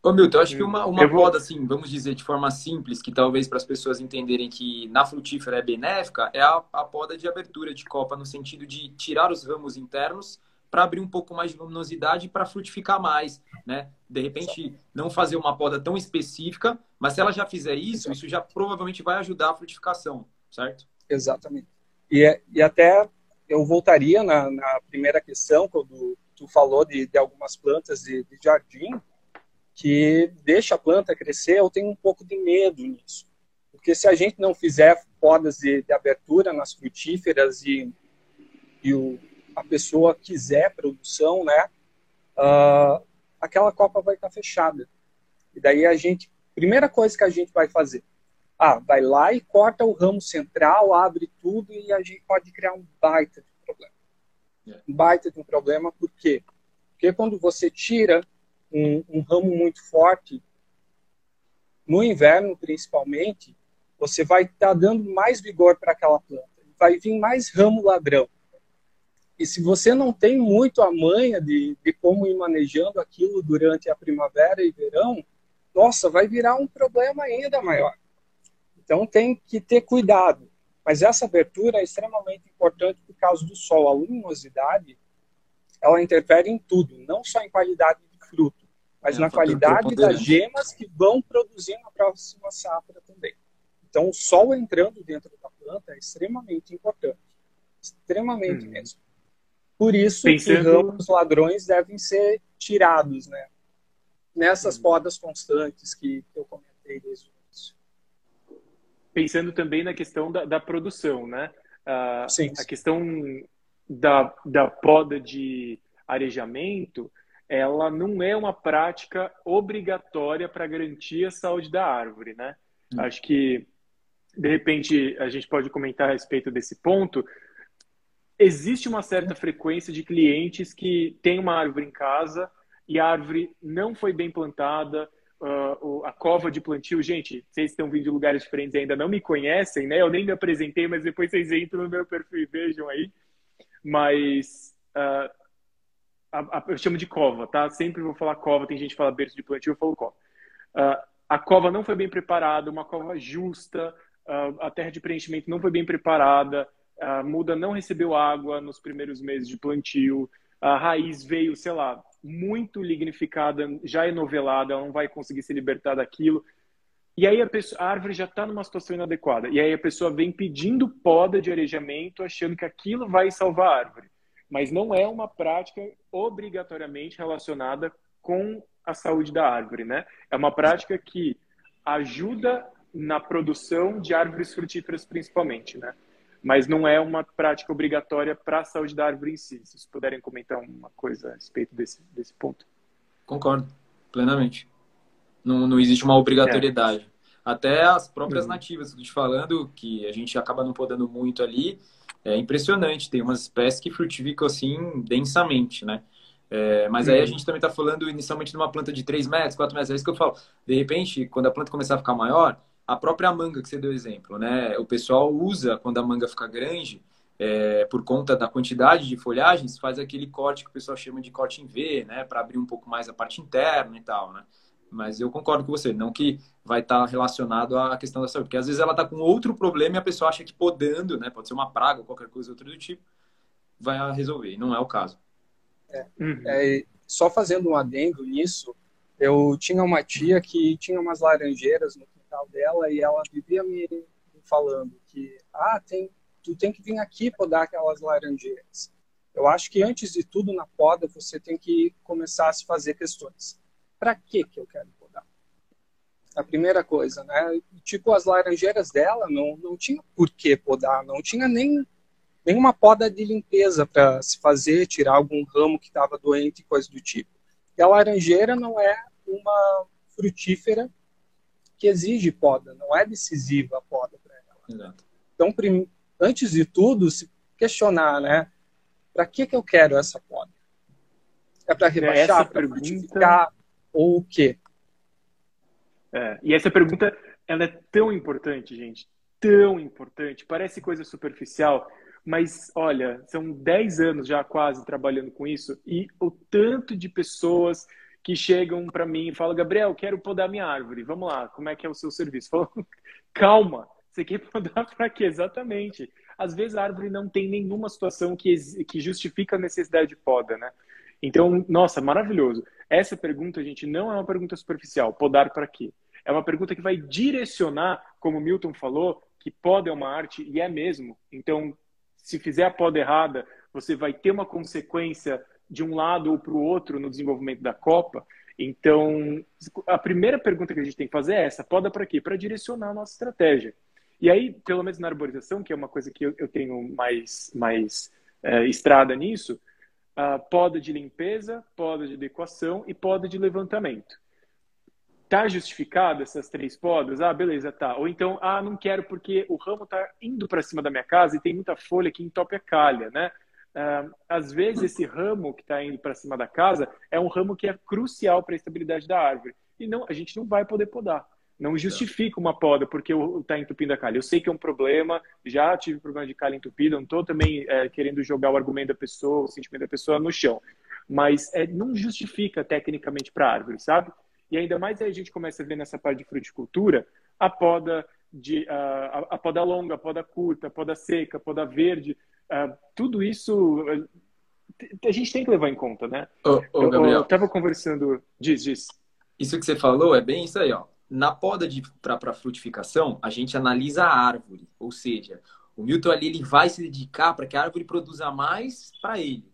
Ô, Milton, eu acho que uma, uma vou... poda, assim, vamos dizer de forma simples, que talvez para as pessoas entenderem que na frutífera é benéfica, é a, a poda de abertura de copa, no sentido de tirar os ramos internos para abrir um pouco mais de luminosidade para frutificar mais, né? De repente, não fazer uma poda tão específica, mas se ela já fizer isso, isso já provavelmente vai ajudar a frutificação, certo? Exatamente. E, é, e até eu voltaria na, na primeira questão, quando tu falou de, de algumas plantas de, de, jardim que deixa a planta crescer, eu tenho um pouco de medo nisso. Porque se a gente não fizer podas de, de abertura nas frutíferas e, e o, a pessoa quiser produção, né, uh, aquela copa vai estar fechada. E daí a gente, primeira coisa que a gente vai fazer, ah, vai lá e corta o ramo central, abre tudo e a gente pode criar um baita um baita de um problema, por quê? Porque quando você tira um, um ramo muito forte, no inverno principalmente, você vai estar tá dando mais vigor para aquela planta. Vai vir mais ramo ladrão. E se você não tem muito a manha de, de como ir manejando aquilo durante a primavera e verão, nossa, vai virar um problema ainda maior. Então tem que ter cuidado. Mas essa abertura é extremamente importante por causa do sol. A luminosidade, ela interfere em tudo, não só em qualidade de fruto, mas é, na qualidade das gemas que vão produzir na próxima safra também. Então, o sol entrando dentro da planta é extremamente importante. Extremamente hum. mesmo. Por isso Pensando... que ramos ladrões devem ser tirados, né? Nessas hum. podas constantes que, eu comentei desde o início. Pensando também na questão da, da produção, né? Uh, sim, sim. A questão da, da poda de arejamento, ela não é uma prática obrigatória para garantir a saúde da árvore, né? Hum. Acho que de repente a gente pode comentar a respeito desse ponto. Existe uma certa frequência de clientes que têm uma árvore em casa e a árvore não foi bem plantada, uh, a cova de plantio, gente, vocês estão vindo de lugares diferentes e ainda não me conhecem, né? Eu nem me apresentei, mas depois vocês entram no meu perfil e vejam aí. Mas uh, a, a, eu chamo de cova, tá? Sempre vou falar cova, tem gente que fala berço de plantio, eu falo cova. Uh, a cova não foi bem preparada, uma cova justa, uh, a terra de preenchimento não foi bem preparada, a muda não recebeu água nos primeiros meses de plantio, a raiz veio, sei lá, muito lignificada, já enovelada, ela não vai conseguir se libertar daquilo. E aí a, pessoa, a árvore já está numa situação inadequada. E aí a pessoa vem pedindo poda de arejamento, achando que aquilo vai salvar a árvore. Mas não é uma prática obrigatoriamente relacionada com a saúde da árvore, né? É uma prática que ajuda na produção de árvores frutíferas principalmente, né? Mas não é uma prática obrigatória para a saúde da árvore em si. Se vocês puderem comentar uma coisa a respeito desse, desse ponto. Concordo, plenamente. Não, não existe uma obrigatoriedade. É. Até as próprias uhum. nativas, estou te falando, que a gente acaba não podendo muito ali, é impressionante. Tem umas espécies que frutificam assim densamente, né? É, mas aí a uhum. gente também está falando inicialmente de uma planta de 3 metros, 4 metros. É isso que eu falo. De repente, quando a planta começar a ficar maior, a própria manga que você deu exemplo, né? O pessoal usa quando a manga fica grande, é, por conta da quantidade de folhagens, faz aquele corte que o pessoal chama de corte em V, né? Para abrir um pouco mais a parte interna e tal, né? Mas eu concordo com você, não que vai estar tá relacionado à questão da saúde, porque às vezes ela está com outro problema e a pessoa acha que podando, né? Pode ser uma praga ou qualquer coisa outro do tipo, vai resolver. E não é o caso. É, uhum. é, só fazendo um adendo nisso, eu tinha uma tia que tinha umas laranjeiras no quintal dela e ela vivia me falando que ah tem tu tem que vir aqui podar aquelas laranjeiras eu acho que antes de tudo na poda você tem que começar a se fazer questões para que que eu quero a primeira coisa né tipo as laranjeiras dela não não tinha por que podar não tinha nem nenhuma poda de limpeza para se fazer tirar algum ramo que estava doente e coisa do tipo e a laranjeira não é uma frutífera que exige poda, não é decisiva a poda para ela. Exato. Então, antes de tudo, se questionar, né? Para que, que eu quero essa poda? É para rebaixar, para pergunta... frutificar ou o quê? É, e essa pergunta, ela é tão importante, gente, tão importante. Parece coisa superficial, mas olha, são 10 anos já quase trabalhando com isso e o tanto de pessoas que chegam para mim e falam, Gabriel, quero podar minha árvore. Vamos lá, como é que é o seu serviço? Falo, calma, você quer podar para quê? Exatamente. Às vezes a árvore não tem nenhuma situação que, que justifica a necessidade de poda, né? Então, nossa, maravilhoso. Essa pergunta, gente, não é uma pergunta superficial. Podar para quê? É uma pergunta que vai direcionar, como o Milton falou, que poda é uma arte, e é mesmo. Então, se fizer a poda errada, você vai ter uma consequência de um lado ou para o outro no desenvolvimento da Copa. Então, a primeira pergunta que a gente tem que fazer é essa: poda para quê? Para direcionar a nossa estratégia. E aí, pelo menos na arborização, que é uma coisa que eu, eu tenho mais, mais é, estrada nisso, a poda de limpeza, poda de adequação e poda de levantamento. Tá justificado essas três podas? Ah, beleza, tá. Ou então, ah, não quero porque o ramo tá indo para cima da minha casa e tem muita folha que entope a calha, né? Uh, às vezes esse ramo que está indo para cima da casa é um ramo que é crucial para a estabilidade da árvore. E não, a gente não vai poder podar. Não justifica uma poda porque está entupindo a calha. Eu sei que é um problema, já tive problema de calha entupida, não estou também é, querendo jogar o argumento da pessoa, o sentimento da pessoa no chão. Mas é, não justifica tecnicamente para a árvore, sabe? E ainda mais aí a gente começa a ver nessa parte de fruticultura a poda de uh, a, poda longa, a poda curta, a poda seca, a poda verde, tudo isso a gente tem que levar em conta, né? Ô, ô, Gabriel, eu estava conversando, diz, diz. Isso que você falou é bem isso aí, ó. Na poda para frutificação, a gente analisa a árvore, ou seja, o Milton ali ele vai se dedicar para que a árvore produza mais para ele.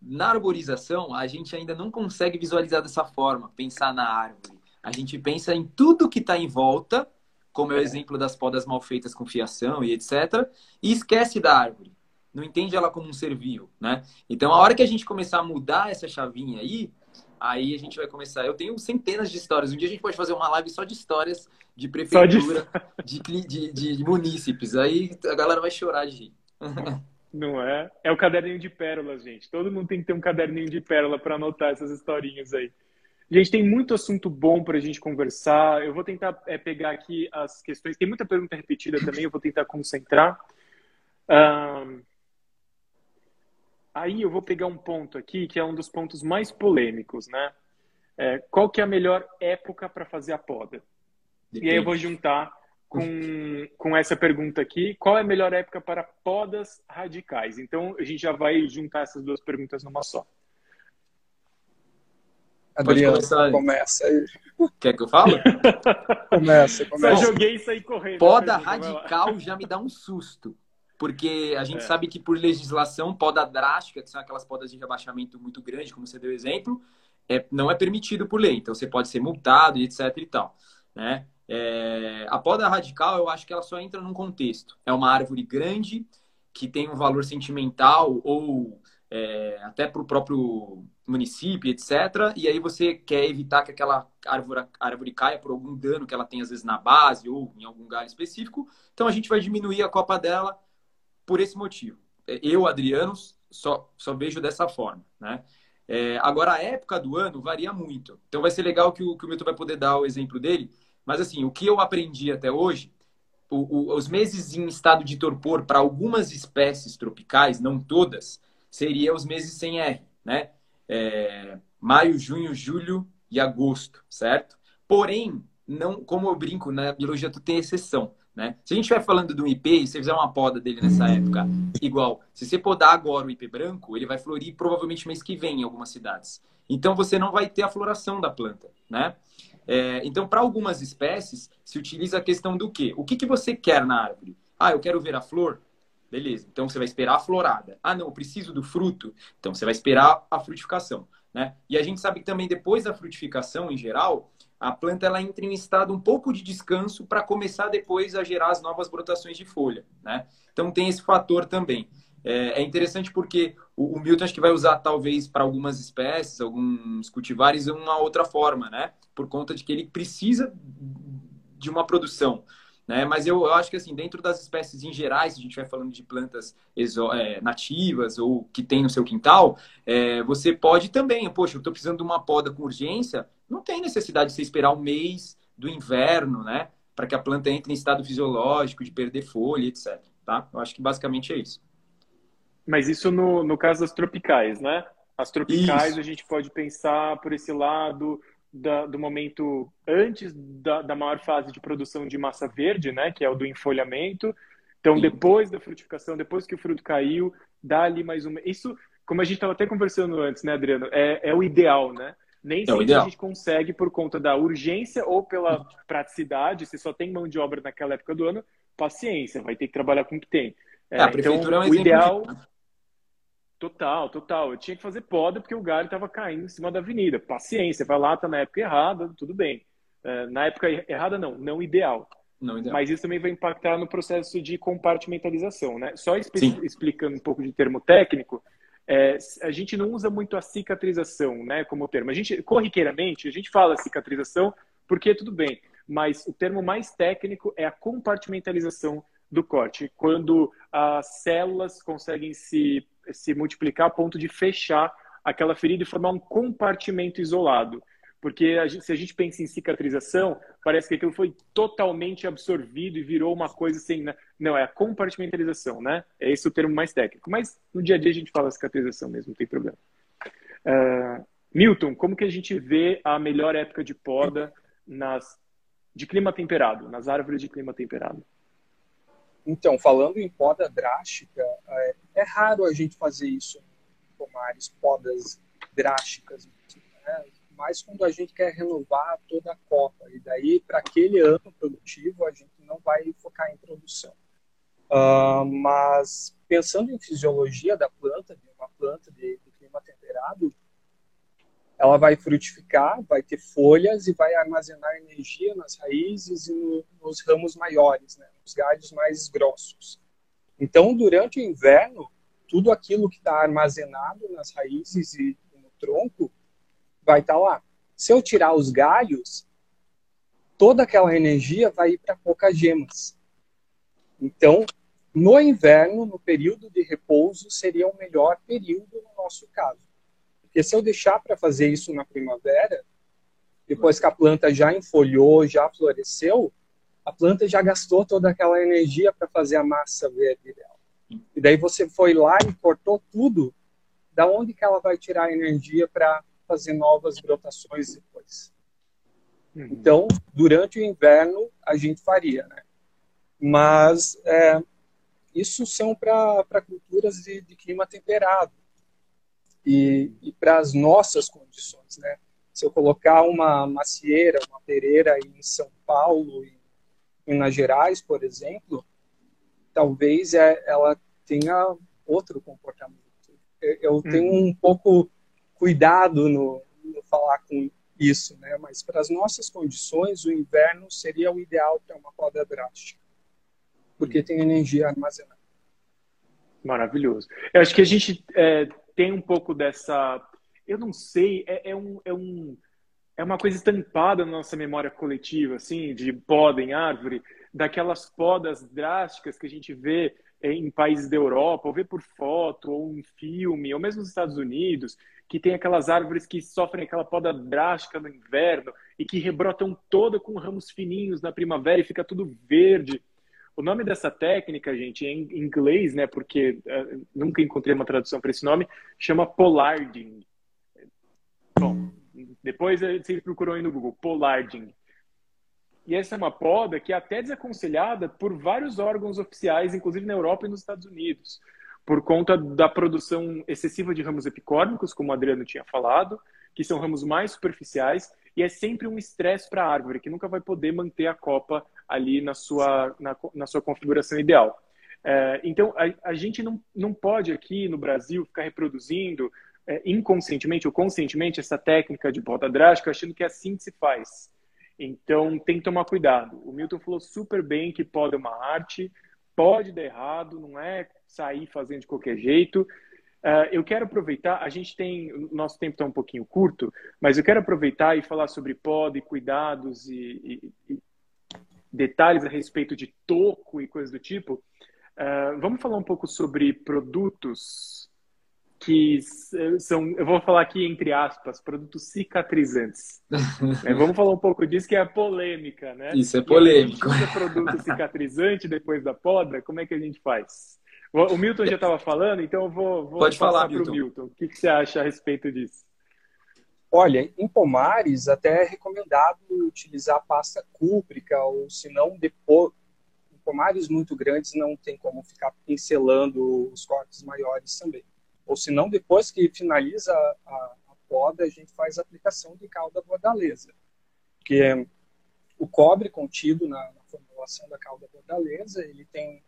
Na arborização, a gente ainda não consegue visualizar dessa forma, pensar na árvore. A gente pensa em tudo que está em volta, como é o exemplo das podas mal feitas com fiação e etc., e esquece da árvore. Não entende ela como um ser vivo, né? Então, a hora que a gente começar a mudar essa chavinha aí, aí a gente vai começar. Eu tenho centenas de histórias. Um dia a gente pode fazer uma live só de histórias de prefeitura, de... De, de, de, munícipes. Aí a galera vai chorar de rir. Não é? É o caderninho de pérolas, gente. Todo mundo tem que ter um caderninho de pérola para anotar essas historinhas aí. Gente, tem muito assunto bom para a gente conversar. Eu vou tentar é, pegar aqui as questões. Tem muita pergunta repetida também, eu vou tentar concentrar. Um... Aí eu vou pegar um ponto aqui que é um dos pontos mais polêmicos, né? É, qual que é a melhor época para fazer a poda? Depende. E aí eu vou juntar com, com essa pergunta aqui. Qual é a melhor época para podas radicais? Então, a gente já vai juntar essas duas perguntas numa só. Adriano, começa aí. Quer que eu fale? começa, começa. Só joguei isso aí correndo. Poda radical já me dá um susto. Porque a gente é. sabe que por legislação, poda drástica, que são aquelas podas de rebaixamento muito grande, como você deu exemplo, é, não é permitido por lei. Então você pode ser multado e etc e tal. Né? É, a poda radical, eu acho que ela só entra num contexto. É uma árvore grande, que tem um valor sentimental ou é, até para o próprio município, etc. E aí você quer evitar que aquela árvore, árvore caia por algum dano que ela tem, às vezes, na base ou em algum galho específico. Então a gente vai diminuir a copa dela por esse motivo. Eu, Adriano, só, só vejo dessa forma, né? É, agora, a época do ano varia muito. Então, vai ser legal que o, que o Milton vai poder dar o exemplo dele mas assim, o que eu aprendi até hoje, o, o, os meses em estado de torpor para algumas espécies tropicais, não todas, seria os meses sem R, né? É, maio, junho, julho e agosto, certo? Porém, não, como eu brinco, na biologia tu tem exceção, né? Se a gente estiver falando um IP e você fizer uma poda dele nessa época, igual, se você podar agora o IP branco, ele vai florir provavelmente mês que vem em algumas cidades. Então você não vai ter a floração da planta, né? É, então, para algumas espécies, se utiliza a questão do quê? O que, que você quer na árvore? Ah, eu quero ver a flor? Beleza, então você vai esperar a florada. Ah, não, eu preciso do fruto? Então você vai esperar a frutificação. Né? E a gente sabe que também depois da frutificação, em geral, a planta ela entra em estado um pouco de descanso para começar depois a gerar as novas brotações de folha. Né? Então tem esse fator também. É, é interessante porque o, o, Milton acho que vai usar talvez para algumas espécies, alguns cultivares, uma outra forma, né? Por conta de que ele precisa de uma produção. Né? Mas eu, eu acho que assim, dentro das espécies em gerais, se a gente vai falando de plantas é, nativas ou que tem no seu quintal, é, você pode também, poxa, eu estou precisando de uma poda com urgência, não tem necessidade de você esperar um mês do inverno, né? Para que a planta entre em estado fisiológico, de perder folha, etc. Tá? Eu acho que basicamente é isso. Mas isso no, no caso das tropicais, né? As tropicais isso. a gente pode pensar por esse lado da, do momento antes da, da maior fase de produção de massa verde, né? Que é o do enfolhamento. Então, Sim. depois da frutificação, depois que o fruto caiu, dá ali mais uma. Isso, como a gente estava até conversando antes, né, Adriano? É, é o ideal, né? Nem é sempre a gente consegue por conta da urgência ou pela praticidade. Se só tem mão de obra naquela época do ano, paciência, vai ter que trabalhar com o que tem. É, é a prefeitura então, é um o ideal. De... Total, total. Eu tinha que fazer poda porque o galho estava caindo em cima da avenida. Paciência, vai lá, tá na época errada, tudo bem. É, na época errada, não, não ideal. Não ideal. Mas isso também vai impactar no processo de compartimentalização, né? Só explicando um pouco de termo técnico, é, a gente não usa muito a cicatrização, né, como termo. A gente, corriqueiramente, a gente fala cicatrização porque tudo bem, mas o termo mais técnico é a compartimentalização do corte, quando as células conseguem se, se multiplicar a ponto de fechar aquela ferida e formar um compartimento isolado. Porque a gente, se a gente pensa em cicatrização, parece que aquilo foi totalmente absorvido e virou uma coisa assim. Né? Não, é a compartimentalização, né? É esse o termo mais técnico. Mas no dia a dia a gente fala cicatrização mesmo, não tem problema. Uh, Milton, como que a gente vê a melhor época de poda nas de clima temperado, nas árvores de clima temperado? Então, falando em poda drástica, é, é raro a gente fazer isso em pomares, podas drásticas. Mas quando a gente quer renovar toda a copa, e daí para aquele ano produtivo a gente não vai focar em produção. Uh, mas pensando em fisiologia da planta, de uma planta de, de clima temperado, ela vai frutificar, vai ter folhas e vai armazenar energia nas raízes e no, nos ramos maiores, né, nos galhos mais grossos. Então, durante o inverno, tudo aquilo que está armazenado nas raízes e no tronco vai estar tá lá. Se eu tirar os galhos, toda aquela energia vai ir para poucas gemas. Então, no inverno, no período de repouso, seria o melhor período no nosso caso. Porque se eu deixar para fazer isso na primavera, depois que a planta já enfolhou, já floresceu, a planta já gastou toda aquela energia para fazer a massa verde dela. E daí você foi lá e cortou tudo. Da onde que ela vai tirar energia para fazer novas brotações depois? Uhum. Então, durante o inverno, a gente faria, né? Mas é, isso são para culturas de, de clima temperado e, e para as nossas condições, né? Se eu colocar uma macieira, uma pereira em São Paulo, em Minas Gerais, por exemplo, talvez é, ela tenha outro comportamento. Eu tenho uhum. um pouco cuidado no, no falar com isso, né? Mas para as nossas condições, o inverno seria o ideal para uma poda drástica, porque tem energia armazenada. Maravilhoso. Eu acho que a gente é, tem um pouco dessa. Eu não sei, é, é, um, é, um, é uma coisa estampada na nossa memória coletiva, assim, de poda em árvore, daquelas podas drásticas que a gente vê em países da Europa, ou vê por foto, ou em filme, ou mesmo nos Estados Unidos, que tem aquelas árvores que sofrem aquela poda drástica no inverno e que rebrotam toda com ramos fininhos na primavera e fica tudo verde. O nome dessa técnica, gente, em inglês, né, porque uh, nunca encontrei uma tradução para esse nome, chama polarding. Bom, depois você procurou aí no Google, polarding. E essa é uma poda que é até desaconselhada por vários órgãos oficiais, inclusive na Europa e nos Estados Unidos, por conta da produção excessiva de ramos epicórmicos, como o Adriano tinha falado, que são ramos mais superficiais, e é sempre um estresse para a árvore, que nunca vai poder manter a copa ali na sua, na, na sua configuração ideal. É, então, a, a, gente não, não pode aqui no Brasil ficar reproduzindo é, inconscientemente ou conscientemente essa técnica de poda drástica, achando que é assim que se faz. Então, tem que tomar cuidado. O Milton falou super bem que poda é uma arte, pode dar errado, não é sair fazendo de qualquer jeito. Uh, eu quero aproveitar, a gente tem, nosso tempo está um pouquinho curto, mas eu quero aproveitar e falar sobre poda e cuidados e, e, e detalhes a respeito de toco e coisas do tipo. Uh, vamos falar um pouco sobre produtos que são, eu vou falar aqui entre aspas, produtos cicatrizantes. é, vamos falar um pouco disso que é a polêmica, né? Isso é polêmico. Se produto cicatrizante depois da poda, como é que a gente faz? O Milton já estava falando, então eu vou, vou Pode passar para o Milton. O que, que, você acha a respeito disso? Olha, em pomares até é recomendado utilizar pasta cúprica, ou se não, depois, em pomares muito grandes não tem como ficar pincelando os cortes maiores também. Ou se não, depois que finaliza a, a poda, a gente faz a aplicação de calda bordaleza. Porque o cobre contido na, na formulação da calda bordaleza, ele tem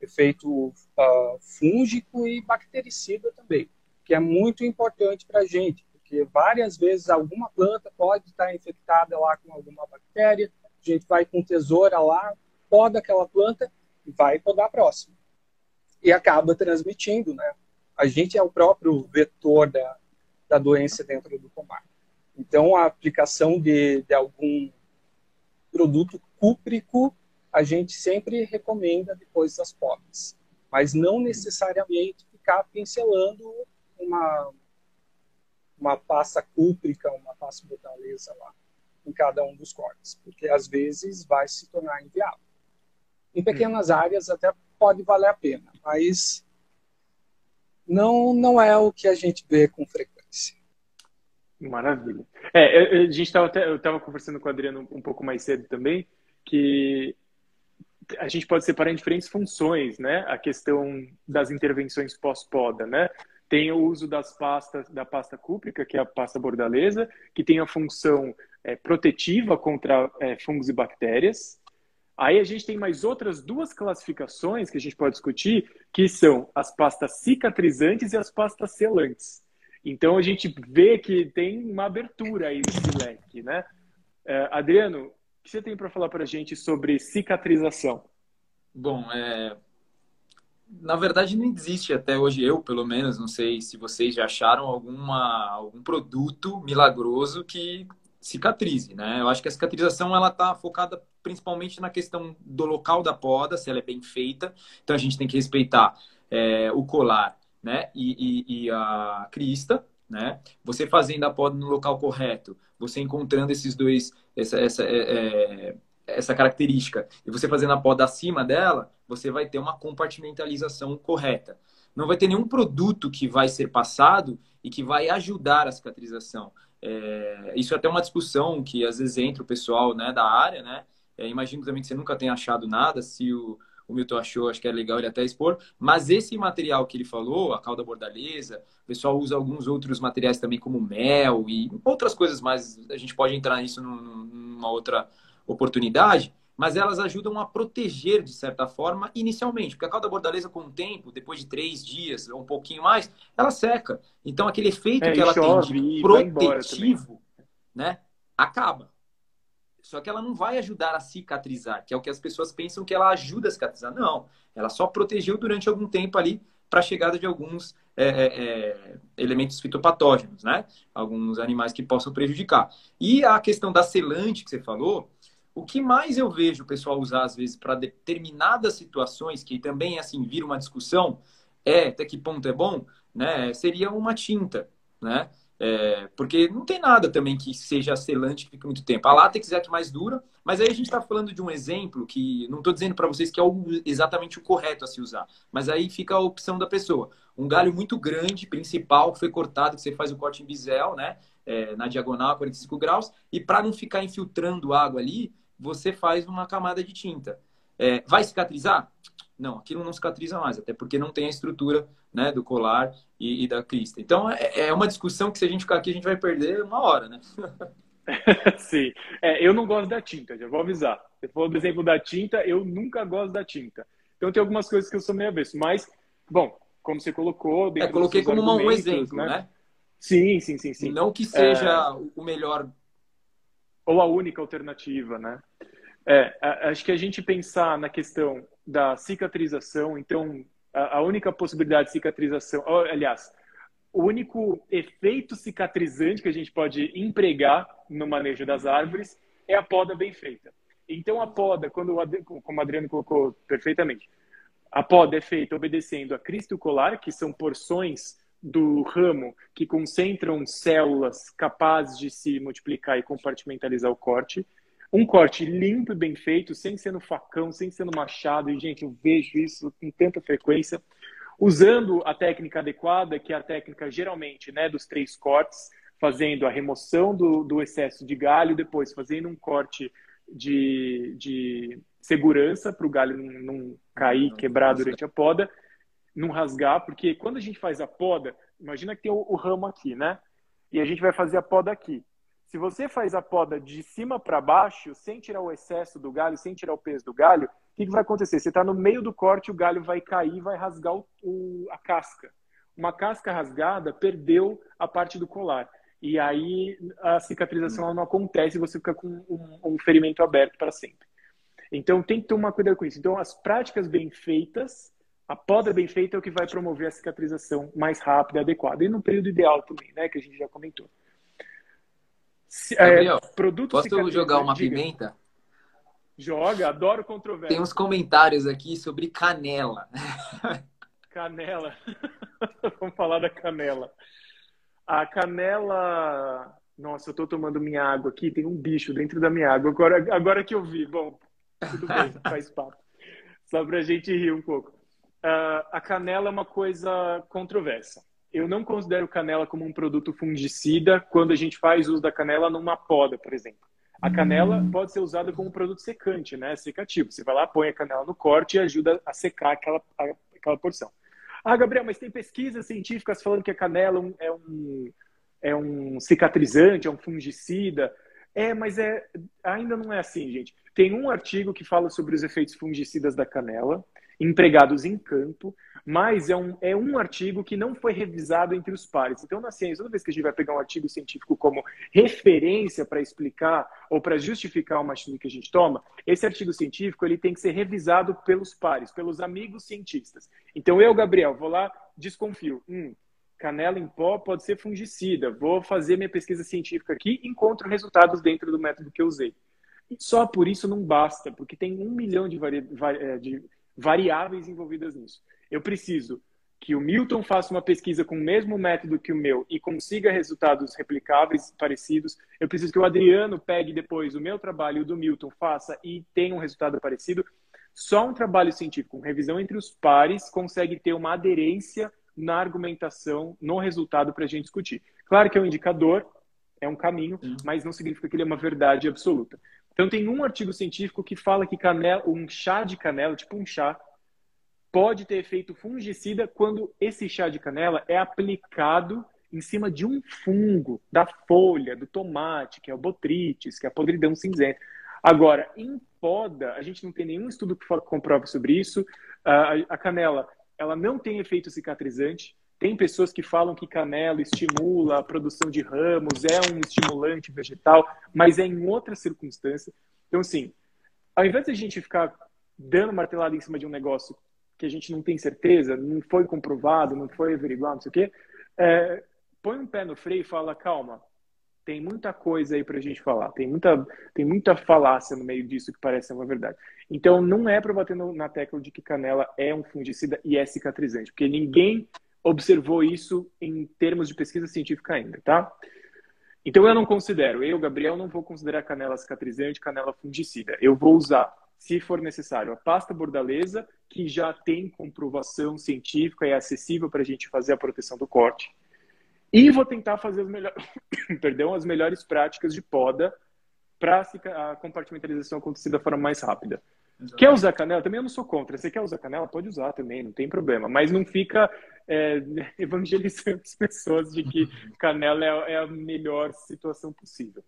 efeito uh, fúngico e bactericida também, que é muito importante para a gente, porque várias vezes alguma planta pode estar infectada lá com alguma bactéria, a gente vai com tesoura lá, poda aquela planta e vai podar a próxima. E acaba transmitindo, né? A gente é o próprio vetor da, da doença dentro do pomar. Então, a aplicação de, de algum produto cúprico a gente sempre recomenda depois das podas, mas não necessariamente ficar pincelando uma uma pasta cúprica, uma pasta botaleza lá em cada um dos cortes, porque às vezes vai se tornar inviável. Em pequenas áreas até pode valer a pena, mas não não é o que a gente vê com frequência. Maravilha. É, a gente estava eu estava conversando com o Adriano um pouco mais cedo também, que a gente pode separar em diferentes funções, né? A questão das intervenções pós-poda, né? Tem o uso das pastas, da pasta cúprica, que é a pasta bordaleza, que tem a função é, protetiva contra é, fungos e bactérias. Aí a gente tem mais outras duas classificações que a gente pode discutir, que são as pastas cicatrizantes e as pastas selantes. Então a gente vê que tem uma abertura aí nesse leque, né? É, Adriano, que você tem para falar para a gente sobre cicatrização? Bom, é, na verdade, não existe até hoje, eu pelo menos, não sei se vocês já acharam alguma, algum produto milagroso que cicatrize, né? Eu acho que a cicatrização ela está focada principalmente na questão do local da poda, se ela é bem feita. Então a gente tem que respeitar é, o colar, né? E, e, e, a crista, né? Você fazendo a poda no local correto, você encontrando esses dois, essa, essa, é, é essa característica e você fazendo a poda acima dela, você vai ter uma compartimentalização correta. Não vai ter nenhum produto que vai ser passado e que vai ajudar a cicatrização. É, isso é até uma discussão que às vezes entra o pessoal né, da área, né? É, imagino também que você nunca tenha achado nada, se o, o Milton achou, acho que é legal ele até expor. Mas esse material que ele falou, a cauda bordaleza, o pessoal usa alguns outros materiais também, como mel e outras coisas mais. A gente pode entrar nisso numa outra oportunidade, mas elas ajudam a proteger, de certa forma, inicialmente. Porque a cauda bordaleza, com o tempo, depois de três dias, ou um pouquinho mais, ela seca. Então, aquele efeito é, que ela tem de protetivo, né, acaba. Só que ela não vai ajudar a cicatrizar, que é o que as pessoas pensam que ela ajuda a cicatrizar. Não, ela só protegeu durante algum tempo ali para a chegada de alguns é, é, é, elementos fitopatógenos, né? Alguns animais que possam prejudicar. E a questão da selante que você falou, o que mais eu vejo o pessoal usar, às vezes, para determinadas situações, que também, assim, vira uma discussão, é, até que ponto é bom, né? Seria uma tinta, né? É, porque não tem nada também que seja selante que fique muito tempo. A látex é a que mais dura, mas aí a gente está falando de um exemplo que não estou dizendo para vocês que é o, exatamente o correto a se usar, mas aí fica a opção da pessoa. Um galho muito grande, principal, que foi cortado, que você faz o corte em bisel, né? É, na diagonal a 45 graus, e para não ficar infiltrando água ali, você faz uma camada de tinta. É, vai cicatrizar? Não, aquilo não cicatriza mais, até porque não tem a estrutura né, do colar e, e da crista. Então, é, é, uma discussão que se a gente ficar aqui, a gente vai perder uma hora, né? Sim. É, eu não gosto da tinta, já vou avisar. Você falou do exemplo da tinta, eu nunca gosto da tinta. Então, tem algumas coisas que eu sou meio avesso. Mas, bom, como você colocou... É, coloquei como um exemplo, né? né? Sim, sim, sim, sim. Não que seja é... o melhor ou a única alternativa, né? É, acho que a gente pensar na questão da cicatrização, então a, a única possibilidade de cicatrização, aliás, o único efeito cicatrizante que a gente pode empregar no manejo das árvores é a poda bem feita. Então a poda, quando como o Adriano colocou perfeitamente, a poda é feita obedecendo a cristo colar, que são porções do ramo que concentram células capazes de se multiplicar e compartimentalizar o corte. Um corte limpo e bem feito, sem ser no facão, sem ser no machado. E, gente, eu vejo isso com tanta frequência. Usando a técnica adequada, que é a técnica geralmente né, dos três cortes, fazendo a remoção do, do excesso de galho, depois fazendo um corte de, de segurança para o galho não, não cair, quebrar durante a poda, não rasgar, porque quando a gente faz a poda, imagina que tem o, o ramo aqui, né? E a gente vai fazer a poda aqui. Se você faz a poda de cima para baixo, sem tirar o excesso do galho, sem tirar o peso do galho, o que, que vai acontecer? Você está no meio do corte, o galho vai cair, vai rasgar o, o, a casca. Uma casca rasgada perdeu a parte do colar. E aí a cicatrização não acontece, você fica com um, um ferimento aberto para sempre. Então tem que tomar cuidado com isso. Então as práticas bem feitas a poda bem feita é o que vai promover a cicatrização mais rápida adequada. E no período ideal também, né? Que a gente já comentou. É, Gabriel, é, produto posso jogar uma diga. pimenta? Joga, adoro controvérsia. Tem uns comentários aqui sobre canela. Canela. Vamos falar da canela. A canela. Nossa, eu tô tomando minha água aqui, tem um bicho dentro da minha água. Agora, agora que eu vi. Bom, tudo bem, faz papo. Só pra gente rir um pouco uh, a canela é uma coisa controversa. Eu não considero canela como um produto fungicida quando a gente faz uso da canela numa poda, por exemplo. A canela hum. pode ser usada como um produto secante, né? Secativo. Você vai lá, põe a canela no corte e ajuda a secar aquela, aquela porção. Ah, Gabriel, mas tem pesquisas científicas falando que a canela é um, é um cicatrizante, é um fungicida. É, mas é, ainda não é assim, gente. Tem um artigo que fala sobre os efeitos fungicidas da canela, empregados em campo, mas é um, é um artigo que não foi revisado entre os pares. Então, na ciência, toda vez que a gente vai pegar um artigo científico como referência para explicar ou para justificar uma atitude que a gente toma, esse artigo científico ele tem que ser revisado pelos pares, pelos amigos cientistas. Então, eu, Gabriel, vou lá, desconfio. Hum, canela em pó pode ser fungicida. Vou fazer minha pesquisa científica aqui e encontro resultados dentro do método que eu usei. E só por isso não basta, porque tem um milhão de. É, de variáveis envolvidas nisso. Eu preciso que o Milton faça uma pesquisa com o mesmo método que o meu e consiga resultados replicáveis, parecidos. Eu preciso que o Adriano pegue depois o meu trabalho e o do Milton faça e tenha um resultado parecido. Só um trabalho científico, com revisão entre os pares, consegue ter uma aderência na argumentação, no resultado para a gente discutir. Claro que é um indicador, é um caminho, mas não significa que ele é uma verdade absoluta. Então tem um artigo científico que fala que canela, um chá de canela, tipo um chá, pode ter efeito fungicida quando esse chá de canela é aplicado em cima de um fungo da folha do tomate, que é o botrytis, que é a podridão cinzenta. Agora, em poda, a gente não tem nenhum estudo que comprove sobre isso. A canela, ela não tem efeito cicatrizante. Tem pessoas que falam que canela estimula a produção de ramos, é um estimulante vegetal, mas é em outra circunstância. Então, assim, ao invés de a gente ficar dando martelada em cima de um negócio que a gente não tem certeza, não foi comprovado, não foi averiguado, não sei o quê, é, põe um pé no freio e fala, calma, tem muita coisa aí para a gente falar, tem muita, tem muita falácia no meio disso que parece ser uma verdade. Então, não é para bater no, na tecla de que canela é um fungicida e é cicatrizante, porque ninguém observou isso em termos de pesquisa científica ainda, tá? Então eu não considero, eu, Gabriel, não vou considerar canela cicatrizante, canela fungicida. Eu vou usar, se for necessário, a pasta bordaleza, que já tem comprovação científica é acessível para a gente fazer a proteção do corte. E vou tentar fazer as. Perdão, as melhores práticas de poda para a compartimentalização acontecer da forma mais rápida. Quer usar canela? Também eu não sou contra. Você quer usar canela? Pode usar também, não tem problema. Mas não fica é, evangelizando as pessoas de que canela é, é, a melhor situação possível.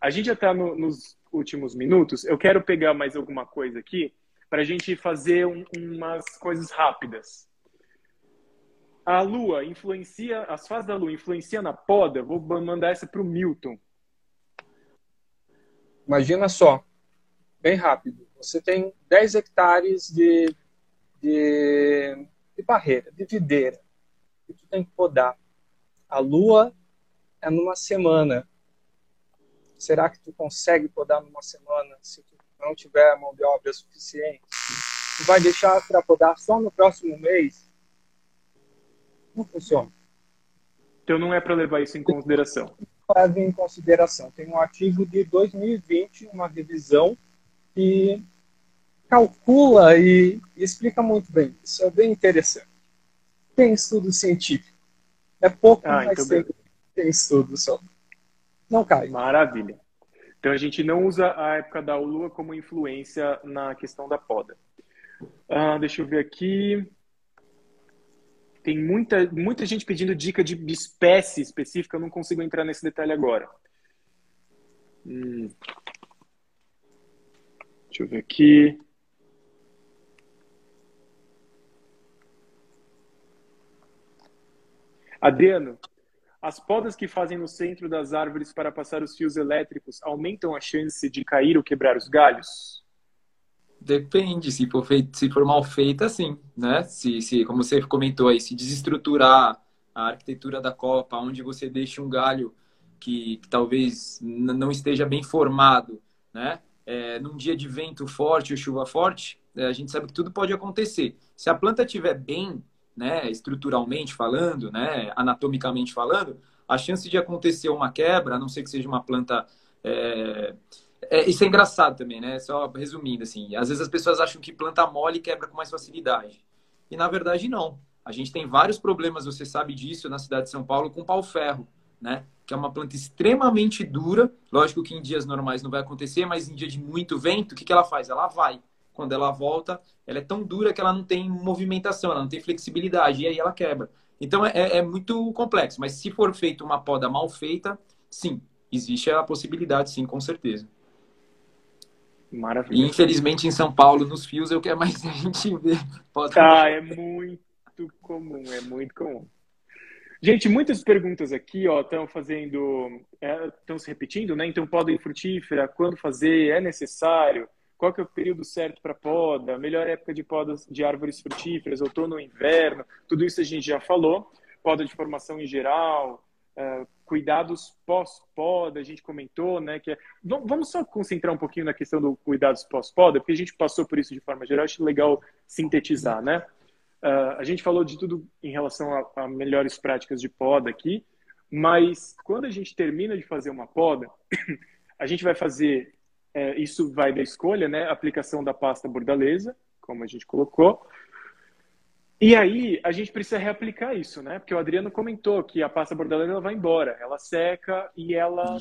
A gente já está no, nos últimos minutos. Eu quero pegar mais alguma coisa aqui para a gente fazer um, umas coisas rápidas. A Lua influencia, as fases da Lua influenciam na poda? Vou mandar essa para o Milton. Imagina só, bem rápido você tem 10 hectares de, de, de barreira, de videira, e tu tem que podar. A lua é numa semana. Será que tu consegue podar numa semana se tu não tiver mão de obra suficiente? Tu vai deixar para podar só no próximo mês? Não funciona. Então não é para levar isso em consideração. Leve em consideração. Tem um artigo de 2020, uma revisão que calcula e, explica muito bem. Isso é bem interessante. Tem estudo científico. É pouco, ah, mas então tem, tem estudo só. Não cai. Maravilha. Então a gente não usa a época da lua como influência na questão da poda. Ah, deixa eu ver aqui. Tem muita, muita gente pedindo dica de espécie específica, eu não consigo entrar nesse detalhe agora. Hum. Deixa eu ver aqui. Adriano, as podas que fazem no centro das árvores para passar os fios elétricos aumentam a chance de cair ou quebrar os galhos? Depende, se for, feito, se for mal feita, sim, né? Se, se, como você comentou aí, se desestruturar a arquitetura da copa, onde você deixa um galho que, que talvez não esteja bem formado, né? É, num dia de vento forte ou chuva forte, é, a gente sabe que tudo pode acontecer. Se a planta estiver bem, né, estruturalmente falando, né, anatomicamente falando, a chance de acontecer uma quebra, a não ser que seja uma planta. É, é, isso é engraçado também, né? Só resumindo, assim, às vezes as pessoas acham que planta mole quebra com mais facilidade. E na verdade, não. A gente tem vários problemas, você sabe disso, na cidade de São Paulo, com pau-ferro, né? Que é uma planta extremamente dura. Lógico que em dias normais não vai acontecer, mas em dia de muito vento, o que, que ela faz? Ela vai. Quando ela volta, ela é tão dura que ela não tem movimentação, ela não tem flexibilidade, e aí ela quebra. Então é, é muito complexo, mas se for feita uma poda mal feita, sim, existe a possibilidade, sim, com certeza. Maravilha. E infelizmente em São Paulo, nos fios, é o que é mais a gente vê. Pode ah, é muito comum, é muito comum. Gente, muitas perguntas aqui, ó, estão fazendo, estão é, se repetindo, né? Então, poda frutífera, quando fazer, é necessário? Qual que é o período certo para poda? Melhor época de podas de árvores frutíferas, outono ou inverno? Tudo isso a gente já falou. Poda de formação em geral, uh, cuidados pós-poda, a gente comentou, né? Que é... Vamos só concentrar um pouquinho na questão do cuidados pós-poda, porque a gente passou por isso de forma geral, acho legal sintetizar, né? Uh, a gente falou de tudo em relação a, a, melhores práticas de poda aqui, mas quando a gente termina de fazer uma poda, a gente vai fazer, é, isso vai da escolha, né? Aplicação da pasta bordaleza, como a gente colocou. E aí a gente precisa reaplicar isso, né? Porque o Adriano comentou que a pasta bordaleza ela vai embora, ela seca e ela,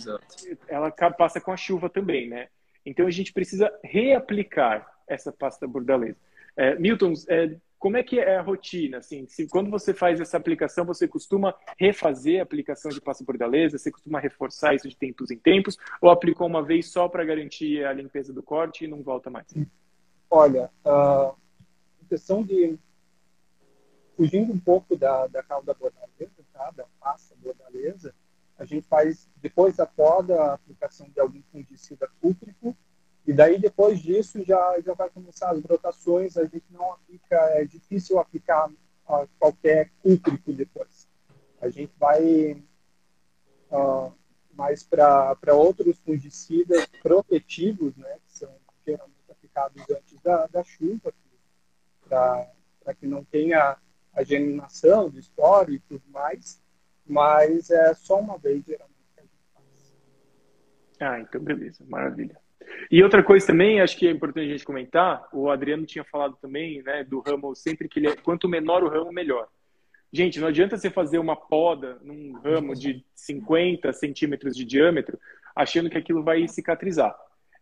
ela passa com a chuva também, né? Então a gente precisa reaplicar essa pasta bordaleza. É, Milton, é, como é que é a rotina? Assim, se quando você faz essa aplicação, você costuma refazer a aplicação de pasta bordaleza? Você costuma reforçar isso de tempos em tempos? Ou aplicou uma vez só para garantir a limpeza do corte e não volta mais? Olha, a questão de fugindo um pouco da, da cauda bordaleza, tá? da pasta bordaleza, a gente faz depois da poda a aplicação de algum fungicida cúprico e daí, depois disso, já, já vai começar as brotações. A gente não aplica, é difícil aplicar uh, qualquer cúprico depois. A gente vai uh, mais para outros fungicidas protetivos, né, que são geralmente aplicados antes da, da chuva, para que não tenha a germinação do esporo e tudo mais. Mas é só uma vez, geralmente, que a gente faz. Ah, então beleza, maravilha. E outra coisa também, acho que é importante a gente comentar, o Adriano tinha falado também, né, do ramo, sempre que ele é, quanto menor o ramo, melhor. Gente, não adianta você fazer uma poda num ramo de 50 centímetros de diâmetro, achando que aquilo vai cicatrizar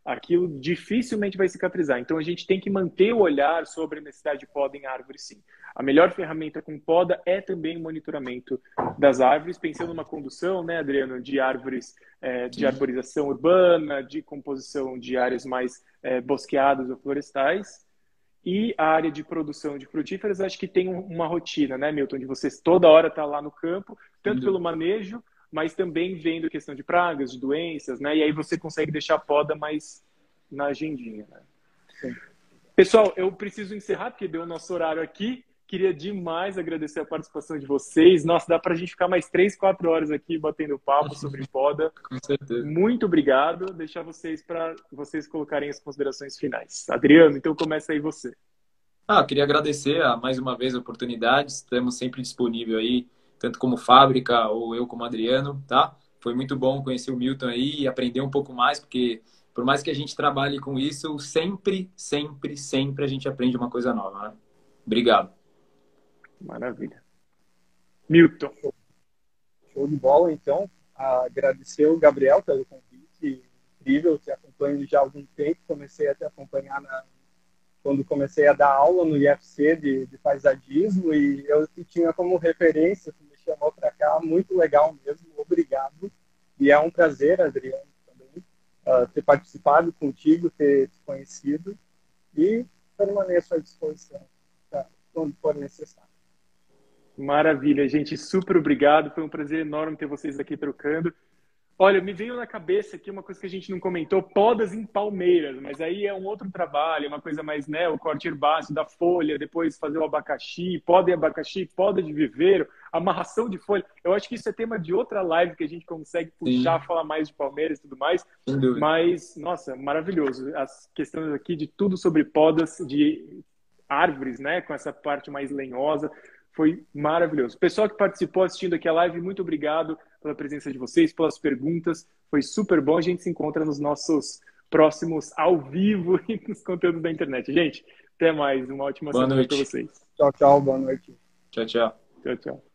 aquilo dificilmente vai cicatrizar. Então a gente tem que manter o olhar sobre a necessidade de poda em árvores, sim. A melhor ferramenta com poda é também o monitoramento das árvores, pensando numa condução, né, Adriano, de árvores, é, de arborização urbana, de composição de áreas mais é, bosqueadas ou florestais. E a área de produção de frutíferas, acho que tem uma rotina, né, Milton, de vocês toda hora estar tá lá no campo, tanto pelo manejo mas também vendo questão de pragas, de doenças, né? E aí você consegue deixar a poda mais na agendinha, né? Pessoal, eu preciso encerrar porque deu o nosso horário aqui. Queria demais agradecer a participação de vocês. Nossa, dá para a gente ficar mais três, quatro horas aqui batendo papo sobre poda. Com certeza. Muito obrigado. Deixar vocês para vocês colocarem as considerações finais. Adriano, então começa aí você. Ah, queria agradecer a, mais uma vez a oportunidade. Estamos sempre disponível aí tanto como fábrica ou eu como Adriano, tá? Foi muito bom conhecer o Milton aí e aprender um pouco mais, porque por mais que a gente trabalhe com isso, sempre, sempre, sempre a gente aprende uma coisa nova, né? Obrigado. Maravilha. Milton. Show de bola, então. Agradecer o Gabriel pelo convite. Incrível, te acompanho já há algum tempo. Comecei a te acompanhar na, quando comecei a dar aula no IFC de, de paisagismo e eu te tinha como referência, chamou para cá, muito legal mesmo, obrigado. E é um prazer, Adriano, também, uh, ter participado contigo, ter te conhecido e permaneço à disposição tá, quando for necessário. Maravilha, gente, super obrigado, foi um prazer enorme ter vocês aqui trocando. Olha, me veio na cabeça aqui uma coisa que a gente não comentou, podas em palmeiras, mas aí é um outro trabalho, uma coisa mais, né, o corte herbáceo da folha, depois fazer o abacaxi, poda de abacaxi, poda de viveiro, amarração de folha. Eu acho que isso é tema de outra live que a gente consegue puxar, Sim. falar mais de palmeiras e tudo mais. Mas, nossa, maravilhoso. As questões aqui de tudo sobre podas de árvores, né, com essa parte mais lenhosa, foi maravilhoso. Pessoal que participou assistindo aqui a live, muito obrigado pela presença de vocês, pelas perguntas. Foi super bom. A gente se encontra nos nossos próximos ao vivo e nos conteúdos da internet. Gente, até mais. Uma ótima boa semana para vocês. Tchau, tchau. Boa noite. Tchau, tchau. Tchau, tchau.